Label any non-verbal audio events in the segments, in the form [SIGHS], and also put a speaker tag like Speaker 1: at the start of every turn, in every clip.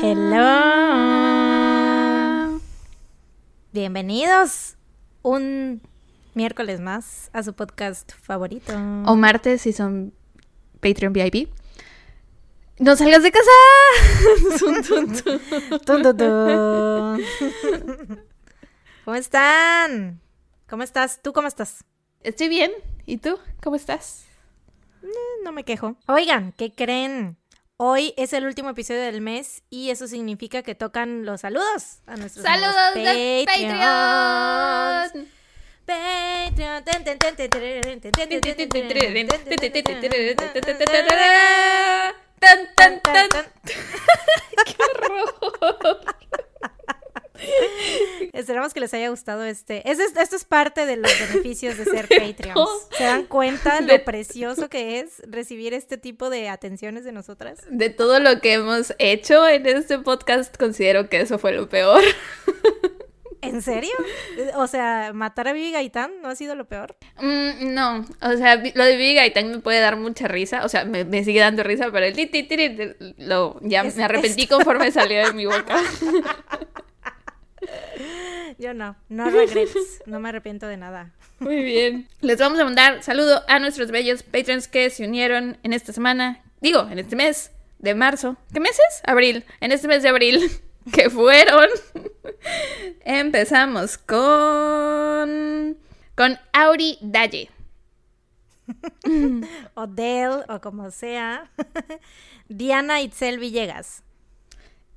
Speaker 1: Hello. Bienvenidos un miércoles más a su podcast favorito.
Speaker 2: O martes si son Patreon VIP. ¡No salgas de casa! [LAUGHS]
Speaker 1: ¿Cómo están? ¿Cómo estás? ¿Tú cómo estás?
Speaker 2: Estoy bien. ¿Y tú? ¿Cómo estás?
Speaker 1: Eh, No me quejo. Oigan, ¿qué creen? Hoy es el último episodio del mes y eso significa que tocan los saludos a nuestros
Speaker 2: ¡Saludos de ¡Qué horror!
Speaker 1: Esperamos que les haya gustado este. es- Esto es parte de los [LAUGHS] beneficios de ser Patreons. ¿Se dan cuenta [LAUGHS]
Speaker 2: De-
Speaker 1: lo precioso que es recibir este tipo de atenciones de nosotras?
Speaker 2: De todo lo que hemos hecho en este podcast, considero que eso fue lo peor. [LAUGHS]
Speaker 1: ¿En serio? O sea, matar a Vivi Gaitán no ha sido lo peor.
Speaker 2: Mm, no, o sea, lo de Vivi Gaitán me puede dar mucha risa, o sea, me, me sigue dando risa, pero el ti, ti, ti, ti, lo, ya
Speaker 1: Es-
Speaker 2: me arrepentí conforme salió de mi boca.
Speaker 1: Yo no, no regrets, no me arrepiento de nada.
Speaker 2: Muy bien. Les vamos a mandar saludo a nuestros bellos patrons que se unieron en esta semana, digo, en este mes de marzo. ¿Qué mes es? Abril. En este mes de abril, [LAUGHS] que fueron. Empezamos con. con Auri Dalle. [LAUGHS]
Speaker 1: O Dell, o como sea. [LAUGHS] Diana Itzel Villegas.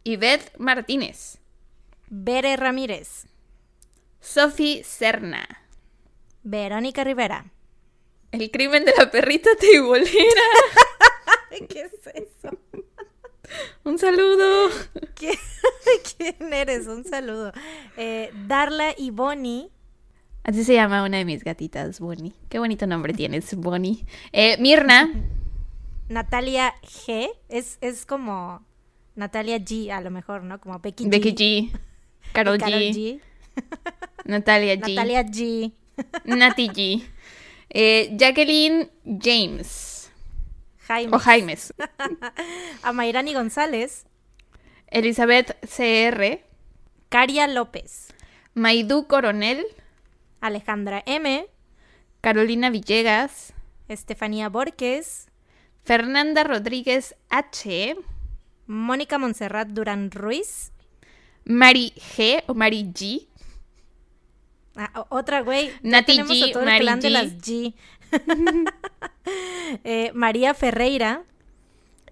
Speaker 2: Ivette Martínez.
Speaker 1: Bere Ramírez.
Speaker 2: Sophie Serna.
Speaker 1: Verónica Rivera.
Speaker 2: El crimen de la perrita teibolera. [LAUGHS]
Speaker 1: ¿Qué es eso? [LAUGHS]
Speaker 2: Un saludo.
Speaker 1: ¿Quién, [LAUGHS] quién eres? Un saludo. Eh, Darla y Bonnie.
Speaker 2: Así se llama una de mis gatitas, Bonnie. Qué bonito nombre tienes, Bonnie. Eh, Mirna.
Speaker 1: Natalia G. Es, es como Natalia G, a lo mejor, ¿no? Como Becky G.
Speaker 2: Becky G. Carol, G.
Speaker 1: G. [LAUGHS]
Speaker 2: Natalia G.
Speaker 1: Natalia G. [LAUGHS]
Speaker 2: Nati G. Eh, Jacqueline James.
Speaker 1: Jaime.
Speaker 2: O Jaimes. [LAUGHS]
Speaker 1: A Mayrani González.
Speaker 2: Elizabeth CR.
Speaker 1: Caria López.
Speaker 2: Maidú Coronel.
Speaker 1: Alejandra M.
Speaker 2: Carolina Villegas.
Speaker 1: Estefanía Borges.
Speaker 2: Fernanda Rodríguez H.
Speaker 1: Mónica Montserrat Durán Ruiz.
Speaker 2: Mari G. O Mari G.
Speaker 1: Ah, otra güey.
Speaker 2: Nati G,
Speaker 1: a todo el
Speaker 2: Mari
Speaker 1: clan de
Speaker 2: G.
Speaker 1: las G. [LAUGHS] Eh, María Ferreira.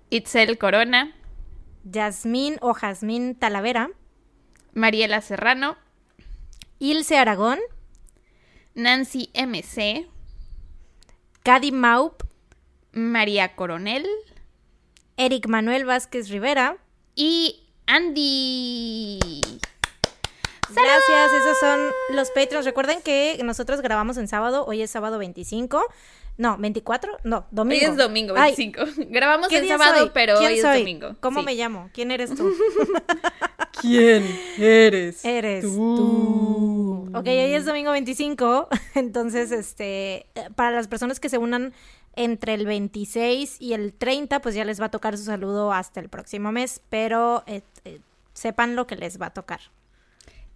Speaker 2: Itzel Corona.
Speaker 1: Yasmín o Jazmín Talavera.
Speaker 2: Mariela Serrano.
Speaker 1: Ilse Aragón.
Speaker 2: Nancy MC.
Speaker 1: Cady Maup.
Speaker 2: María Coronel.
Speaker 1: Eric Manuel Vázquez Rivera.
Speaker 2: Y Andy.
Speaker 1: Gracias, esos son los Patreons. Recuerden que nosotros grabamos en sábado, hoy es sábado 25. No, 24, no,
Speaker 2: Hoy
Speaker 1: domingo.
Speaker 2: es domingo
Speaker 1: Ay,
Speaker 2: 25. [LAUGHS] Grabamos
Speaker 1: ¿qué
Speaker 2: el sábado,
Speaker 1: soy?
Speaker 2: pero
Speaker 1: ¿Quién
Speaker 2: hoy
Speaker 1: soy?
Speaker 2: es domingo.
Speaker 1: ¿Cómo
Speaker 2: Sí.
Speaker 1: me llamo? ¿Quién eres tú? [LAUGHS]
Speaker 2: ¿Quién eres?
Speaker 1: Eres tú. Ok, hoy es domingo 25, [LAUGHS] entonces, este, eh, para las personas que se unan entre el 26 y el 30, pues ya les va a tocar su saludo hasta el próximo mes, pero eh, eh, sepan lo que les va a tocar.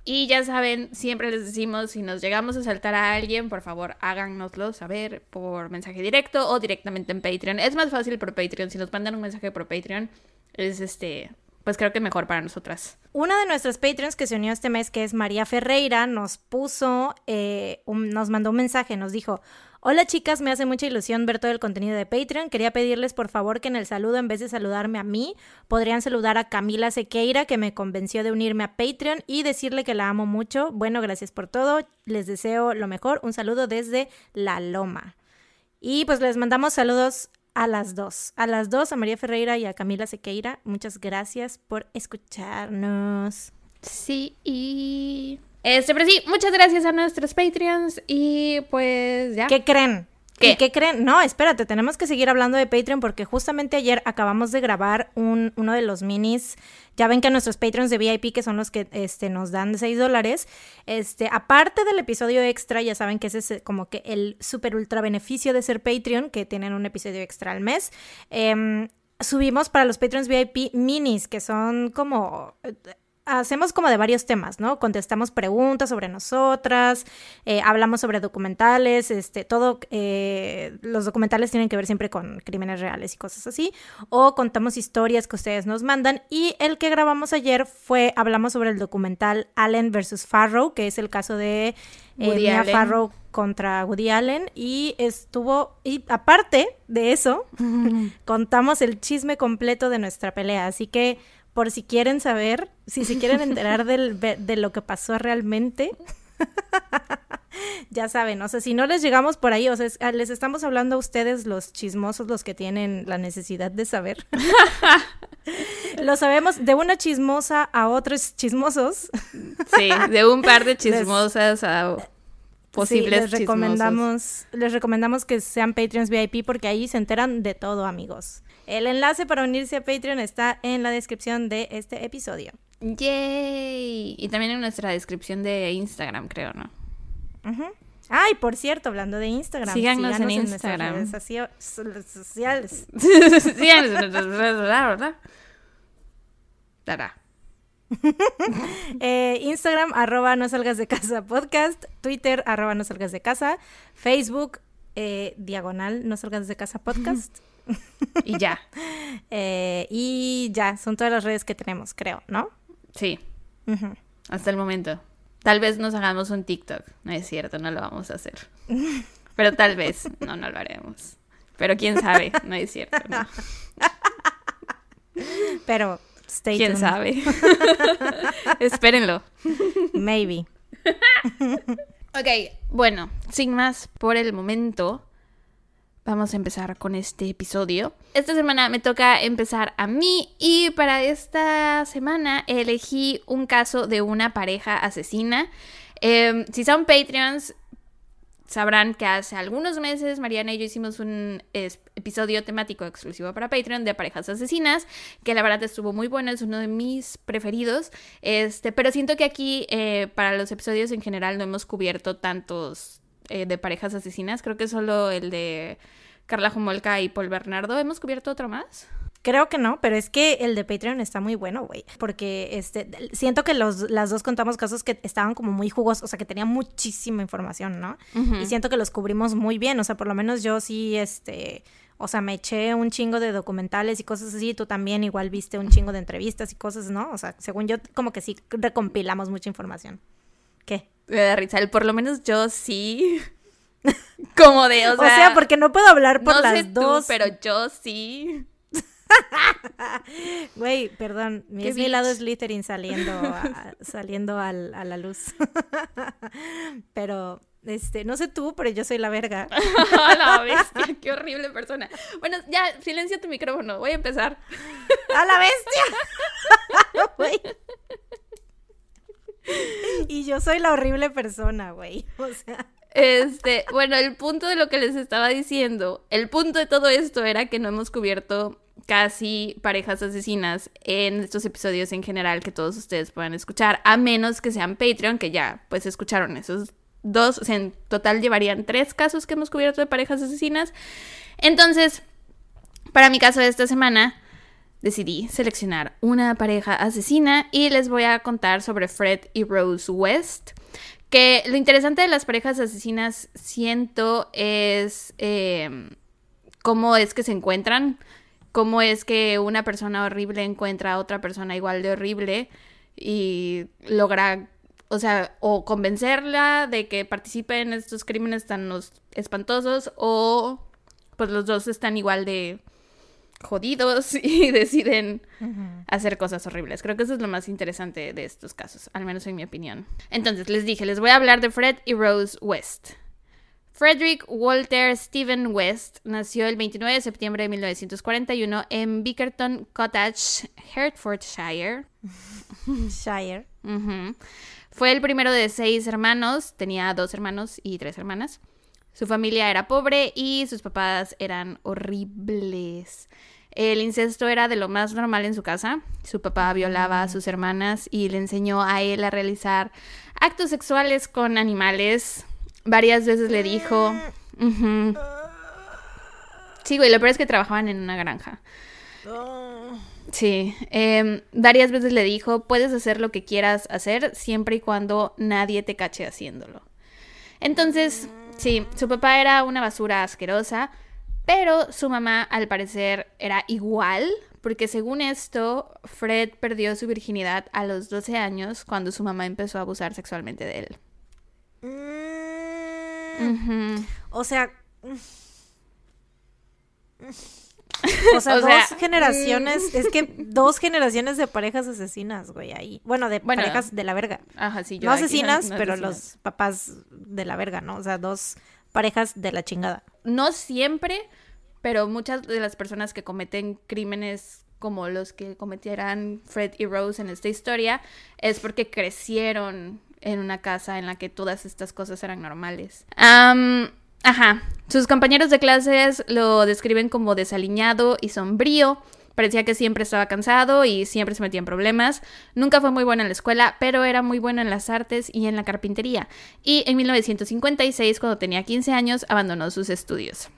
Speaker 2: Y ya saben, siempre les decimos, si nos llegamos a saltar a alguien, por favor háganoslo saber por mensaje directo o directamente en Patreon. Es más fácil por Patreon. Si nos mandan un mensaje por Patreon, es este, pues creo que mejor para nosotras.
Speaker 1: Una de nuestras Patreons que se unió este mes, que es María Ferreira, nos puso, eh, un- nos mandó un mensaje, nos dijo, hola chicas, me hace mucha ilusión ver todo el contenido de Patreon. Quería pedirles por favor que en el saludo, en vez de saludarme a mí, podrían saludar a Camila Sequeira, que me convenció de unirme a Patreon y decirle que la amo mucho. Bueno, gracias por todo, les deseo lo mejor. Un saludo desde La Loma. Y pues les mandamos saludos a las dos. A las dos, a María Ferreira y a Camila Sequeira. Muchas gracias por escucharnos.
Speaker 2: Sí, y... Este, pero sí, muchas gracias a nuestros Patreons y pues ya.
Speaker 1: ¿Qué creen?
Speaker 2: ¿Qué?
Speaker 1: ¿Y qué creen? No, espérate, tenemos que seguir hablando de Patreon porque justamente ayer acabamos de grabar un, uno de los minis. Ya ven que nuestros Patreons de VIP, que son los que este, nos dan 6 dólares, este, aparte del episodio extra, ya saben que ese es eh, como que el super ultra beneficio de ser Patreon, que tienen un episodio extra al mes. em, subimos para los Patreons VIP minis, que son como hacemos como de varios temas, ¿no? Contestamos preguntas sobre nosotras, eh, hablamos sobre documentales, este, todo, eh, los documentales tienen que ver siempre con crímenes reales y cosas así, o contamos historias que ustedes nos mandan, y el que grabamos ayer fue, hablamos sobre el documental Allen versus Farrow, que es el caso de eh, Mia Farrow contra Woody Allen, y estuvo, y aparte de eso, [LAUGHS] contamos el chisme completo de nuestra pelea, así que por si quieren saber, si se quieren enterar [LAUGHS] del, de lo que pasó realmente. [LAUGHS] ya saben, o sea, si no les llegamos por ahí, o sea, ah, les estamos hablando a ustedes los chismosos, los que tienen la necesidad de saber. [LAUGHS] Lo sabemos de una chismosa a otros chismosos.
Speaker 2: Sí, de un par de chismosas a posibles
Speaker 1: les recomendamos, Les recomendamos que sean Patreons VIP porque ahí se enteran de todo, amigos. El enlace para unirse a Patreon está en la descripción de este episodio.
Speaker 2: ¡Yay! Y también en nuestra descripción de Instagram, creo, ¿no?
Speaker 1: Ay, por cierto, hablando de Instagram.
Speaker 2: Síganos, en Instagram.
Speaker 1: En redes sociales. [LAUGHS]
Speaker 2: Síganos en nuestras redes ¿verdad? [LAUGHS]
Speaker 1: eh, Instagram, arroba no salgas de casa podcast. Twitter, arroba no salgas de casa. Facebook, eh, diagonal no salgas de casa podcast. [LAUGHS] [LAUGHS]
Speaker 2: y ya.
Speaker 1: Eh, y ya, son todas las redes que tenemos, creo, ¿no?
Speaker 2: Sí. Hasta el momento. Tal vez nos hagamos un TikTok. No es cierto, no lo vamos a hacer. Pero tal vez, no, no lo haremos. Pero quién sabe, no es cierto. [LAUGHS]
Speaker 1: Pero, stay
Speaker 2: ¿Quién sabe? [LAUGHS] Espérenlo.
Speaker 1: Maybe.
Speaker 2: ok, bueno, sin más por el momento, Vamos a empezar con este episodio. Esta semana me toca empezar a mí y para esta semana elegí un caso de una pareja asesina. Em, si son Patreons, sabrán que hace algunos meses Mariana y yo hicimos un episodio temático exclusivo para Patreon de parejas asesinas, que la verdad estuvo muy bueno, es uno de mis preferidos. Este, pero siento que aquí eh, para los episodios en general no hemos cubierto tantos eh, de parejas asesinas. Creo que solo el de Carla Jumolka y Paul Bernardo. ¿Hemos cubierto otro más?
Speaker 1: Creo que no, pero es que el de Patreon está muy bueno, güey. Porque este, siento que los, las dos contamos casos que estaban como muy jugosos, o sea, que tenían muchísima información, ¿no? Y siento que los cubrimos muy bien, o sea, por lo menos yo sí, este, o sea, me eché un chingo de documentales y cosas así, tú también igual viste un chingo de entrevistas y cosas, ¿no? O sea, según yo, como que sí recompilamos mucha información.
Speaker 2: Me da risa, por lo menos yo sí. [LAUGHS] Como de, o sea.
Speaker 1: O sea, porque no puedo hablar por las dos.
Speaker 2: pero yo sí. [LAUGHS]
Speaker 1: Güey, perdón, mi, es mi lado Slytherin saliendo, a, [LAUGHS] saliendo a la luz. pero, este, no sé tú, pero yo soy la verga.
Speaker 2: la bestia, qué horrible persona. Bueno, ya, silencia tu micrófono, voy a empezar.
Speaker 1: ¡A la bestia! [LAUGHS] y yo soy la horrible persona, güey. [LAUGHS] O sea.
Speaker 2: Este, bueno, el punto de lo que les estaba diciendo, el punto de todo esto era que no hemos cubierto casi parejas asesinas en estos episodios en general que todos ustedes puedan escuchar, a menos que sean Patreon, que ya pues escucharon esos dos, o sea, en total llevarían tres casos que hemos cubierto de parejas asesinas. Entonces, para mi caso de esta semana, decidí seleccionar una pareja asesina y les voy a contar sobre Fred y Rose West. Que lo interesante de las parejas asesinas, siento, es eh, cómo es que se encuentran, cómo es que una persona horrible encuentra a otra persona igual de horrible y logra, o sea, o convencerla de que participe en estos crímenes tan espantosos o pues los dos están igual de jodidos [LAUGHS] y deciden hacer cosas horribles. Creo que eso es lo más interesante de estos casos, al menos en mi opinión. Entonces, les dije, les voy a hablar de Fred y Rose West. Frederick Walter Stephen West nació el 29 de septiembre de 1941 en Bickerton Cottage, Hertfordshire. [LAUGHS]
Speaker 1: Shire.
Speaker 2: Fue el primero de seis hermanos, tenía dos hermanos y tres hermanas. Su familia era pobre y sus papás eran horribles. El incesto era de lo más normal en su casa. Su papá violaba a sus hermanas y le enseñó a él a realizar actos sexuales con animales. Varias veces le dijo... Sí, güey, lo peor es que trabajaban en una granja. Sí, em, varias veces le dijo, puedes hacer lo que quieras hacer siempre y cuando nadie te cache haciéndolo. Entonces, sí, su papá era una basura asquerosa, pero su mamá al parecer era igual, porque según esto, Fred perdió su virginidad a los 12 años cuando su mamá empezó a abusar sexualmente de él.
Speaker 1: Mm. [LAUGHS] O sea... O sea, dos generaciones, mm. es que dos generaciones de parejas asesinas, güey, ahí. Bueno, de parejas de la verga.
Speaker 2: Ajá, sí,
Speaker 1: yo No asesinas, pero los papás de la verga, ¿no? O sea, dos parejas de la chingada.
Speaker 2: No siempre, pero muchas de las personas que cometen crímenes como los que cometieran Fred y Rose en esta historia es porque crecieron en una casa en la que todas estas cosas eran normales. Ajá. Sus compañeros de clases lo describen como desaliñado y sombrío. Parecía que siempre estaba cansado y siempre se metía en problemas. Nunca fue muy bueno en la escuela, pero era muy bueno en las artes y en la carpintería. Y en 1956, cuando tenía 15 años, abandonó sus estudios.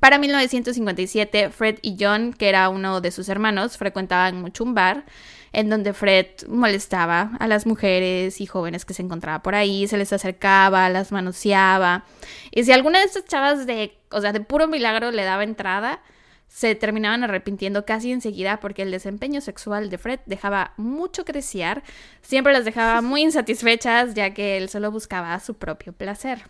Speaker 2: Para 1957, Fred y John, que era uno de sus hermanos, frecuentaban mucho un bar en donde Fred molestaba a las mujeres y jóvenes que se encontraba por ahí, se les acercaba, las manoseaba. Y si alguna de estas chavas de, o sea, de puro milagro le daba entrada, se terminaban arrepintiendo casi enseguida porque el desempeño sexual de Fred dejaba mucho que desear, siempre las dejaba muy insatisfechas ya que él solo buscaba su propio placer.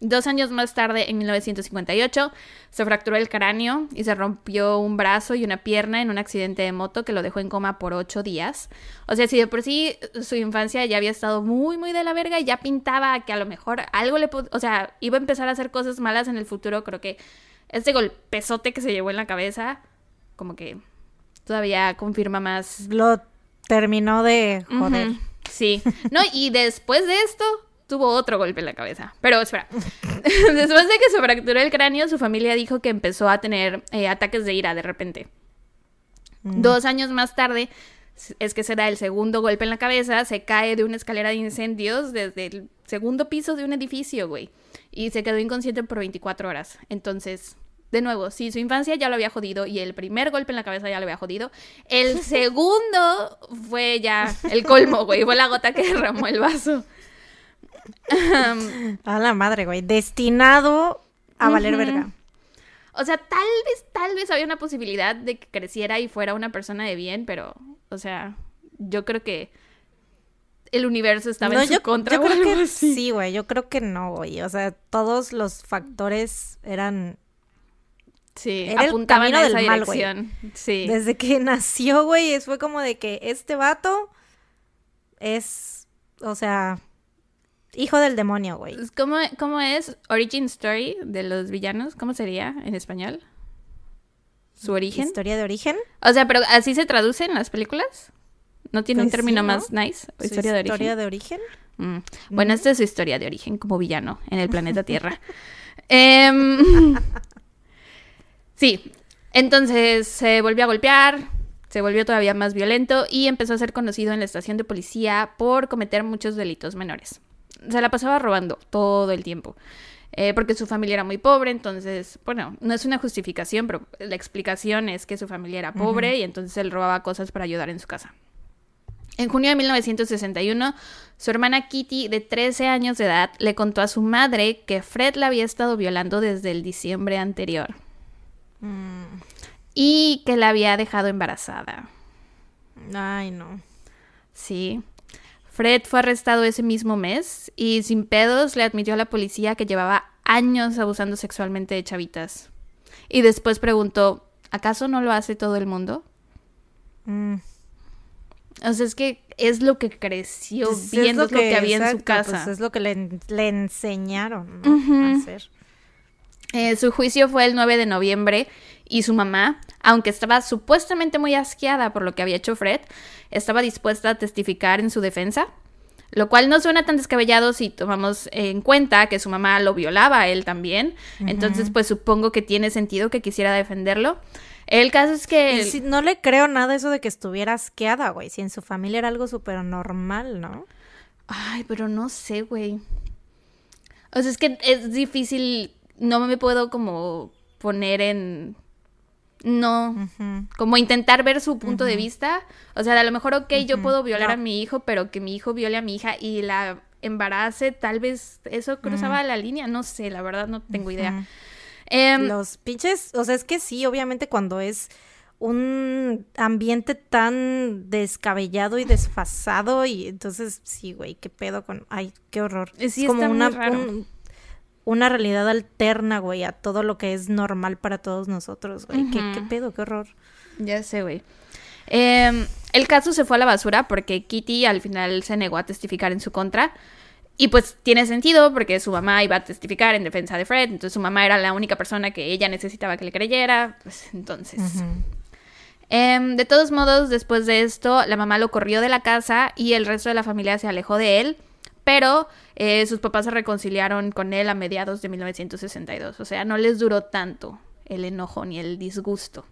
Speaker 2: Dos años más tarde, en 1958, se fracturó el cráneo y se rompió un brazo y una pierna en un accidente de moto que lo dejó en coma por ocho días. O sea, si de por sí su infancia ya había estado muy, muy de la verga y ya pintaba que a lo mejor algo le... O sea, iba a empezar a hacer cosas malas en el futuro, creo que este golpezote que se llevó en la cabeza, como que todavía confirma más...
Speaker 1: Lo terminó de joder.
Speaker 2: Sí. No, y [LAUGHS] después de esto, tuvo otro golpe en la cabeza. Pero espera, [LAUGHS] después de que se fracturó el cráneo, su familia dijo que empezó a tener eh, ataques de ira de repente. Mm. Dos años más tarde es que se da el segundo golpe en la cabeza, se cae de una escalera de incendios desde el segundo piso de un edificio, güey. Y se quedó inconsciente por 24 horas. Entonces, de nuevo, si su infancia ya lo había jodido y el primer golpe en la cabeza ya lo había jodido, el [LAUGHS] segundo fue ya el colmo, güey. Fue la gota que derramó el vaso
Speaker 1: a la madre, güey. Destinado a valer verga.
Speaker 2: O sea, tal vez, tal vez había una posibilidad de que creciera y fuera una persona de bien, pero, o sea, yo creo que el universo estaba en su contra.
Speaker 1: Yo creo que sí, güey. Yo creo que no, güey. O sea, todos los factores eran.
Speaker 2: Sí, apuntaban a esa del dirección. Sí.
Speaker 1: Desde que [LAUGHS] nació, güey, fue como de que este vato es, o sea, Hijo del demonio, güey.
Speaker 2: ¿Cómo, ¿Cómo es Origin Story de los villanos? ¿Cómo sería en español? ¿Su origen?
Speaker 1: ¿Historia de origen?
Speaker 2: O sea, pero ¿así se traduce en las películas? ¿No tiene un pues término más nice?
Speaker 1: ¿Historia de origen? ¿Historia de origen?
Speaker 2: Mm. Bueno, esta es su historia de origen como villano en el planeta [LAUGHS] Tierra. Em, [LAUGHS] sí, entonces se volvió a golpear, se volvió todavía más violento y empezó a ser conocido en la estación de policía por cometer muchos delitos menores se la pasaba robando todo el tiempo. Eh, porque su familia era muy pobre, entonces, bueno, no es una justificación, pero la explicación es que su familia era pobre y entonces él robaba cosas para ayudar en su casa. En junio de 1961, su hermana Kitty, de 13 años de edad, le contó a su madre que Fred la había estado violando desde el diciembre anterior. Mm. Y que la había dejado embarazada.
Speaker 1: Ay, no.
Speaker 2: Sí. Fred fue arrestado ese mismo mes y sin pedos le admitió a la policía que llevaba años abusando sexualmente de chavitas. Y después preguntó, ¿acaso no lo hace todo el mundo? Mm. O sea, es que es lo que creció pues viendo lo que, había en su casa. Pues
Speaker 1: es lo que le, enseñaron a hacer.
Speaker 2: Eh, su juicio fue el 9 de noviembre y su mamá, aunque estaba supuestamente muy asqueada por lo que había hecho Fred, estaba dispuesta a testificar en su defensa, lo cual no suena tan descabellado si tomamos en cuenta que su mamá lo violaba a él también, entonces pues supongo que tiene sentido que quisiera defenderlo. El caso es que...
Speaker 1: no le creo nada eso de que estuviera asqueada, güey, si en su familia era algo súper normal, ¿no?
Speaker 2: Ay, pero no sé, güey. O sea, es que es difícil, no me puedo como poner en no, como intentar ver su punto de vista. O sea, a lo mejor, ok, yo puedo violar a mi hijo, pero que mi hijo viole a mi hija y la embarace, tal vez eso cruzaba la línea, no sé, la verdad no tengo idea.
Speaker 1: Em, Los pinches, o sea, es que sí, obviamente cuando es un ambiente tan descabellado y desfasado y entonces sí, güey, qué pedo con, ay, qué horror.
Speaker 2: Sí,
Speaker 1: es como
Speaker 2: está
Speaker 1: una,
Speaker 2: muy raro.
Speaker 1: un- una realidad alterna, güey, a todo lo que es normal para todos nosotros, güey. ¿Qué, qué pedo, qué horror.
Speaker 2: Ya sé, güey. Em, el caso se fue a la basura porque Kitty al final se negó a testificar en su contra. Y pues tiene sentido porque su mamá iba a testificar en defensa de Fred, entonces su mamá era la única persona que ella necesitaba que le creyera, pues entonces... Em, de todos modos, después de esto, la mamá lo corrió de la casa y el resto de la familia se alejó de él, pero eh, sus papás se reconciliaron con él a mediados de 1962, o sea, no les duró tanto el enojo ni el disgusto.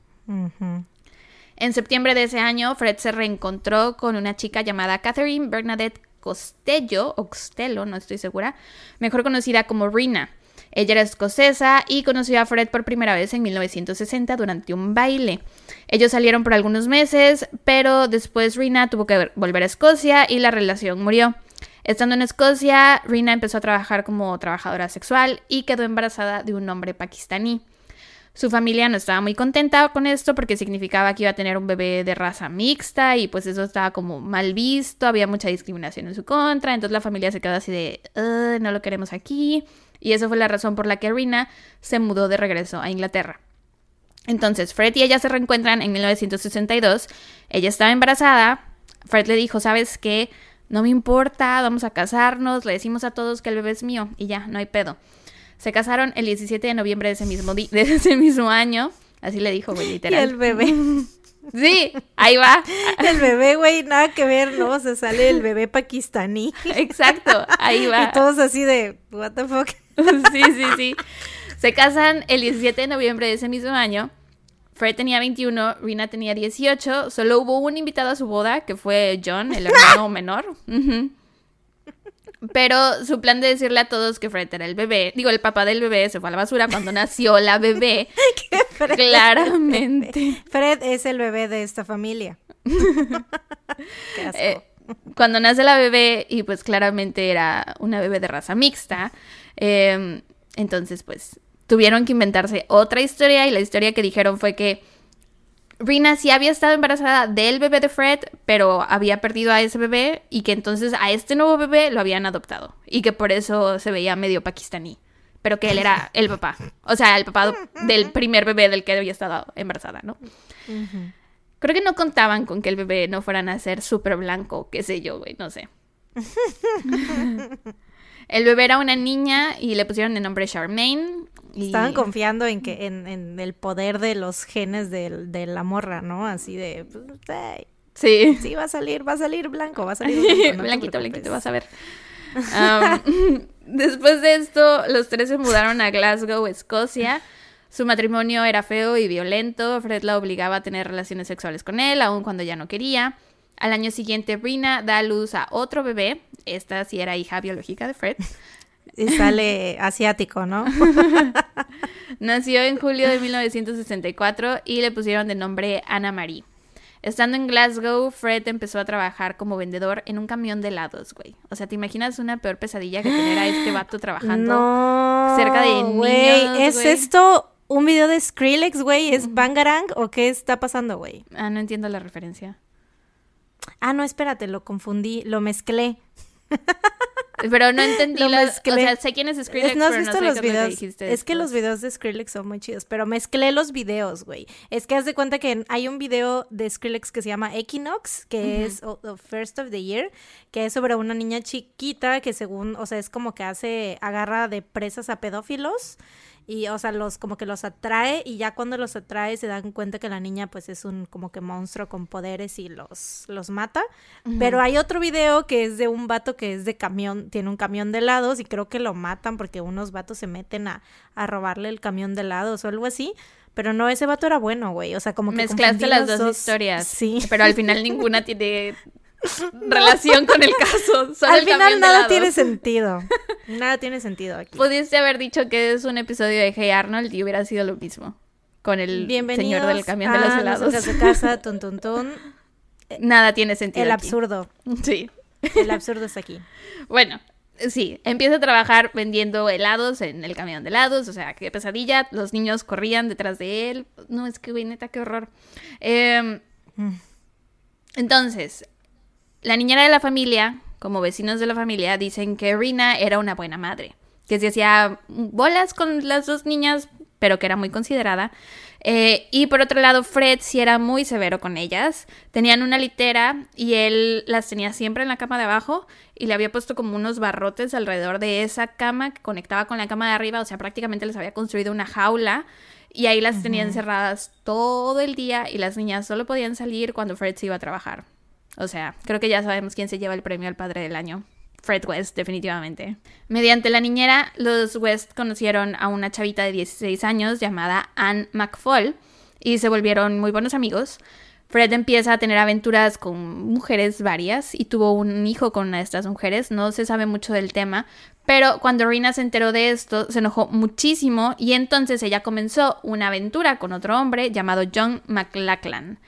Speaker 2: En septiembre de ese año, Fred se reencontró con una chica llamada Catherine Bernadette Costello, o Costello, no estoy segura, mejor conocida como Rina. Ella era escocesa y conoció a Fred por primera vez en 1960 durante un baile. Ellos salieron por algunos meses, pero después Rina tuvo que volver a Escocia y la relación murió. Estando en Escocia, Rina empezó a trabajar como trabajadora sexual y quedó embarazada de un hombre pakistaní. Su familia no estaba muy contenta con esto porque significaba que iba a tener un bebé de raza mixta y pues eso estaba como mal visto, había mucha discriminación en su contra, entonces la familia se quedó así de, "Ugh, no lo queremos aquí. Y esa fue la razón por la que Rina se mudó de regreso a Inglaterra. Entonces, Fred y ella se reencuentran en 1962. Ella estaba embarazada. Fred le dijo, ¿sabes qué? No me importa, vamos a casarnos, le decimos a todos que el bebé es mío y ya, no hay pedo. Se casaron el 17 de noviembre de ese mismo, de ese mismo año. Así le dijo, güey, [LAUGHS]
Speaker 1: Y
Speaker 2: literal.
Speaker 1: el bebé. [LAUGHS]
Speaker 2: Sí, ahí va. [LAUGHS]
Speaker 1: El bebé, güey, nada que ver, ¿no? Se sale el bebé pakistaní.
Speaker 2: Exacto, ahí va.
Speaker 1: Y todos así de, what the fuck.
Speaker 2: sí, sí, sí. Se casan el 17 de noviembre de ese mismo año. Fred tenía 21, Rina tenía 18. Solo hubo un invitado a su boda, que fue John, el hermano menor. Ujú. Pero su plan de decirle a todos que Fred era el bebé, digo, el papá del bebé se fue a la basura cuando nació la bebé. [LAUGHS]
Speaker 1: Fred,
Speaker 2: Claramente.
Speaker 1: Fred es el bebé de esta familia. [LAUGHS] Qué asco.
Speaker 2: Eh, cuando nace la bebé, y pues claramente era una bebé de raza mixta, eh, entonces pues tuvieron que inventarse otra historia y la historia que dijeron fue que Rina sí había estado embarazada del bebé de Fred, pero había perdido a ese bebé y que entonces a este nuevo bebé lo habían adoptado y que por eso se veía medio pakistaní, pero que él era [LAUGHS] el papá, o sea, el papá del primer bebé del que había estado embarazada, ¿no? Creo que no contaban con que el bebé no fuera a nacer súper blanco, qué sé yo, güey, no sé. [LAUGHS] el bebé era una niña y le pusieron el nombre Charmaine. Y...
Speaker 1: Estaban confiando en que en, en el poder de los genes del- de, la morra, ¿no? Así de, pues,
Speaker 2: Sí.
Speaker 1: sí, va a salir, va a salir blanco, va a salir [LAUGHS] blanco. no
Speaker 2: blanquito, blanquito, vas a ver. [LAUGHS] Después de esto, los tres se mudaron a Glasgow, Escocia. Su matrimonio era feo y violento. Fred la obligaba a tener relaciones sexuales con él, aun cuando ya no quería. Al año siguiente, Rina da a luz a otro bebé. Esta sí era hija biológica de Fred.
Speaker 1: Y sale asiático, ¿no? [LAUGHS]
Speaker 2: Nació en julio de 1964 y le pusieron de nombre Ana Marie. Estando en Glasgow, Fred empezó a trabajar como vendedor en un camión de helados, güey. O sea, ¿te imaginas una peor pesadilla que tener a este vato trabajando? [GASPS]
Speaker 1: No.
Speaker 2: cerca de
Speaker 1: güey,
Speaker 2: niños,
Speaker 1: ¿Es
Speaker 2: güey.
Speaker 1: esto un video de Skrillex, güey? ¿Es Bangarang o qué está pasando, güey?
Speaker 2: Ah, no entiendo la referencia.
Speaker 1: Ah, no, espérate, lo confundí, lo mezclé. [LAUGHS]
Speaker 2: Pero no entendí
Speaker 1: Lo
Speaker 2: la... O sea, sé quién es Skrillex,
Speaker 1: Es- ¿No has
Speaker 2: pero
Speaker 1: visto los videos?
Speaker 2: dijiste
Speaker 1: es que los videos de Skrillex son muy chidos, pero mezclé los videos, güey. Es que haz de cuenta que hay un video de Skrillex que se llama Equinox, que es o- o First of the Year, que es sobre una niña chiquita que según, o sea, es como que hace, agarra de presas a pedófilos y, o sea, los como que los atrae y ya cuando los atrae se dan cuenta que la niña pues es un como que monstruo con poderes y los, los mata. Pero hay otro video que es de un vato que es de camión, tiene un camión de helados y creo que lo matan porque unos vatos se meten a, a robarle el camión de helados o algo así. Pero no, ese vato era bueno, güey. O sea, como que
Speaker 2: Mezclaste las dos, historias.
Speaker 1: Sí.
Speaker 2: Pero al final [LAUGHS] ninguna tiene [LAUGHS] relación con el caso. Solo
Speaker 1: Al
Speaker 2: el
Speaker 1: final nada tiene [LAUGHS] sentido. Nada tiene sentido aquí.
Speaker 2: Pudiste haber dicho que es un episodio de Hey Arnold y hubiera sido lo mismo. con el señor del camión de los helados.
Speaker 1: a su casa, [LAUGHS] tun, tun, tun.
Speaker 2: Nada tiene sentido.
Speaker 1: El
Speaker 2: aquí.
Speaker 1: absurdo.
Speaker 2: Sí.
Speaker 1: El absurdo está aquí.
Speaker 2: Bueno, sí, empieza a trabajar vendiendo helados en el camión de helados, o sea, qué pesadilla, los niños corrían detrás de él, no, es que, güey, neta, qué horror. Em, entonces, la niñera de la familia, como vecinos de la familia, dicen que Rina era una buena madre, que se hacía bolas con las dos niñas, pero que era muy considerada. Eh, y por otro lado, Fred sí era muy severo con ellas. Tenían una litera y él las tenía siempre en la cama de abajo y le había puesto como unos barrotes alrededor de esa cama que conectaba con la cama de arriba, o sea, prácticamente les había construido una jaula y ahí las tenían encerradas todo el día y las niñas solo podían salir cuando Fred se iba a trabajar. O sea, creo que ya sabemos quién se lleva el premio al padre del año. Fred West, definitivamente. Mediante la niñera, los West conocieron a una chavita de 16 años llamada Anne McFall y se volvieron muy buenos amigos. Fred empieza a tener aventuras con mujeres varias y tuvo un hijo con una de estas mujeres. No se sabe mucho del tema, pero cuando Rina se enteró de esto, se enojó muchísimo y entonces ella comenzó una aventura con otro hombre llamado John McLachlan.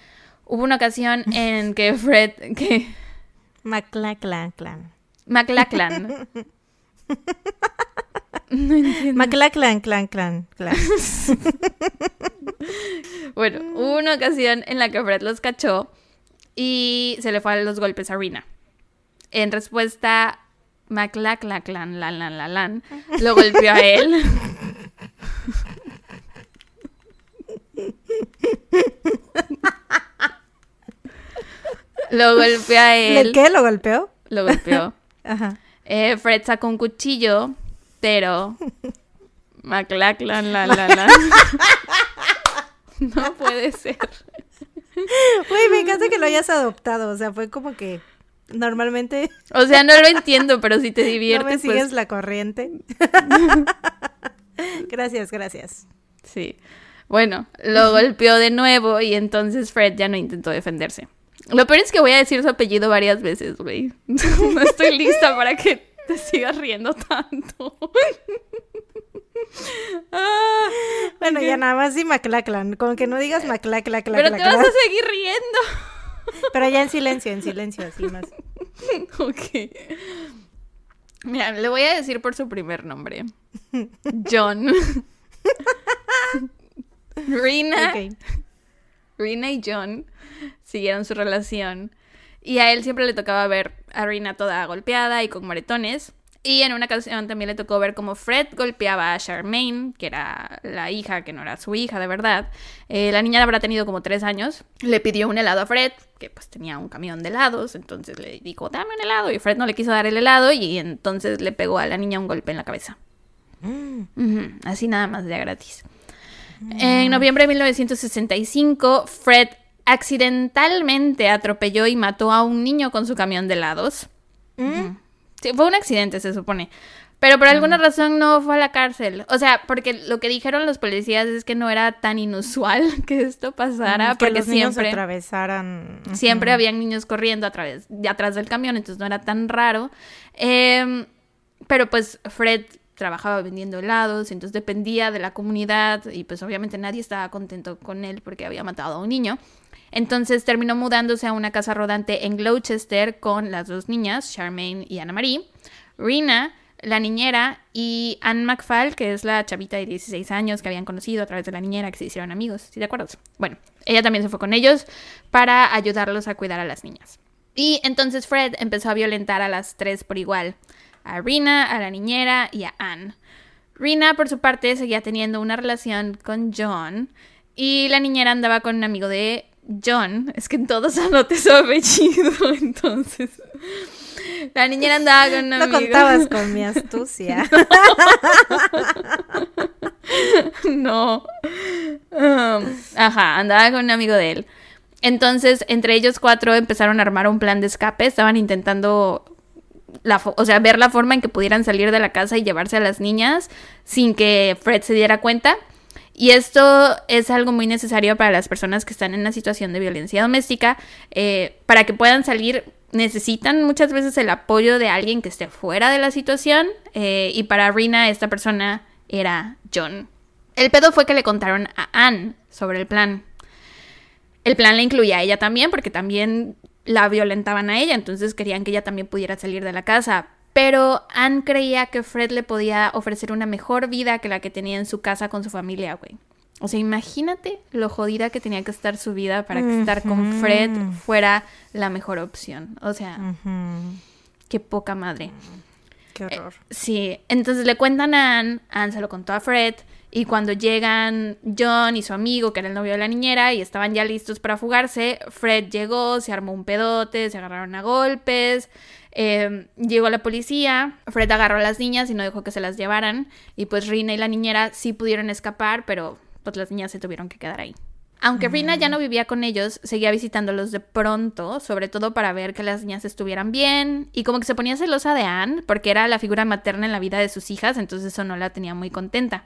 Speaker 2: Hubo una ocasión en que Fred, que
Speaker 1: Maclaclan, clan.
Speaker 2: McLachlan,
Speaker 1: Maclaclan, [LAUGHS] clan, clan, clan. [LAUGHS]
Speaker 2: bueno, hubo una ocasión en la que Fred los cachó y se le fue a los golpes a Rina. En respuesta, McLachlan, lan, lan, lan, lan, lo golpeó a él. [LAUGHS] lo golpeó a
Speaker 1: ¿De
Speaker 2: él.
Speaker 1: qué lo golpeó?
Speaker 2: Lo golpeó. [LAUGHS]
Speaker 1: Ajá.
Speaker 2: Eh, Fred sacó un cuchillo, pero. [LAUGHS] McLachlan, la, la, la. [LAUGHS] No puede ser.
Speaker 1: Güey, me encanta que lo hayas adoptado. O sea, fue como que normalmente
Speaker 2: O sea, no lo entiendo, pero si te
Speaker 1: no me
Speaker 2: diviertes,
Speaker 1: sigues
Speaker 2: pues.
Speaker 1: la corriente. gracias, gracias.
Speaker 2: Sí. Bueno, lo golpeó de nuevo y entonces Fred ya no intentó defenderse. Lo peor es que voy a decir su apellido varias veces, güey. [LAUGHS] No estoy lista para que te sigas riendo tanto. [LAUGHS] Ah,
Speaker 1: Bueno, ya nada más sí Maclaclan. Como que no digas Maclaclan,
Speaker 2: Pero te vas a seguir riendo. [LAUGHS]
Speaker 1: Pero ya en silencio, en silencio, así más.
Speaker 2: Ok. Mira, le voy a decir por su primer nombre. John. Rina.
Speaker 1: Ok.
Speaker 2: Rina y John siguieron su relación. Y a él siempre le tocaba ver a Rina toda golpeada y con moretones. Y en una ocasión también le tocó ver cómo Fred golpeaba a Charmaine, que era la hija, que no era su hija de verdad. Eh, la niña habrá tenido como tres años. Le pidió un helado a Fred, que pues tenía un camión de helados. Entonces le dijo, dame un helado. Y Fred no le quiso dar el helado y entonces le pegó a la niña un golpe en la cabeza. Ujú, Así nada más de gratis. En noviembre de 1965, Fred accidentalmente atropelló y mató a un niño con su camión de helados. Ujú. Sí, fue un accidente, se supone. Pero por alguna razón no fue a la cárcel. O sea, porque lo que dijeron los policías es que no era tan inusual [LAUGHS] que esto pasara,
Speaker 1: que
Speaker 2: porque
Speaker 1: los niños
Speaker 2: siempre,
Speaker 1: atravesaran.
Speaker 2: Siempre habían niños corriendo a través, de atrás del camión, entonces no era tan raro. Em, pero pues Fred trabajaba vendiendo helados, entonces dependía de la comunidad y pues obviamente nadie estaba contento con él porque había matado a un niño. Entonces terminó mudándose a una casa rodante en Gloucester con las dos niñas, Charmaine y Anna Marie, Rina, la niñera, y Anne McFall, que es la chavita de 16 años que habían conocido a través de la niñera, que se hicieron amigos, ¿sí te acuerdas? Bueno, ella también se fue con ellos para ayudarlos a cuidar a las niñas. Y entonces Fred empezó a violentar a las tres por igual, a Rina, a la niñera y a Anne. Rina, por su parte, seguía teniendo una relación con John y la niñera andaba con un amigo de John. Es que en todos [LAUGHS] anoté su apellido, [LAUGHS] entonces. La niñera andaba con un
Speaker 1: No
Speaker 2: amigo.
Speaker 1: contabas con mi [LAUGHS] astucia.
Speaker 2: no. Um, ajá, andaba con un amigo de él. Entonces, entre ellos cuatro empezaron a armar un plan de escape. Estaban intentando, la o sea, ver la forma en que pudieran salir de la casa y llevarse a las niñas sin que Fred se diera cuenta. Y esto es algo muy necesario para las personas que están en una situación de violencia doméstica. Eh, para que puedan salir, necesitan muchas veces el apoyo de alguien que esté fuera de la situación. eh, y para Rina, esta persona era John. El pedo fue que le contaron a Anne sobre el plan. El plan le incluía a ella también, porque también la violentaban a ella, entonces querían que ella también pudiera salir de la casa. Pero Anne creía que Fred le podía ofrecer una mejor vida que la que tenía en su casa con su familia, güey. O sea, imagínate lo jodida que tenía que estar su vida para que estar con Fred fuera la mejor opción. O sea, qué poca madre.
Speaker 1: Qué horror.
Speaker 2: Eh, sí, entonces le cuentan a Anne, Anne se lo contó a Fred, y cuando llegan John y su amigo, que era el novio de la niñera, y estaban ya listos para fugarse, Fred llegó, se armó un pedote, se agarraron a golpes, eh, llegó la policía, Fred agarró a las niñas y no dejó que se las llevaran, y pues Rina y la niñera sí pudieron escapar, pero pues las niñas se tuvieron que quedar ahí. Aunque Rina ya no vivía con ellos, seguía visitándolos de pronto, sobre todo para ver que las niñas estuvieran bien, y como que se ponía celosa de Anne, porque era la figura materna en la vida de sus hijas, entonces eso no la tenía muy contenta.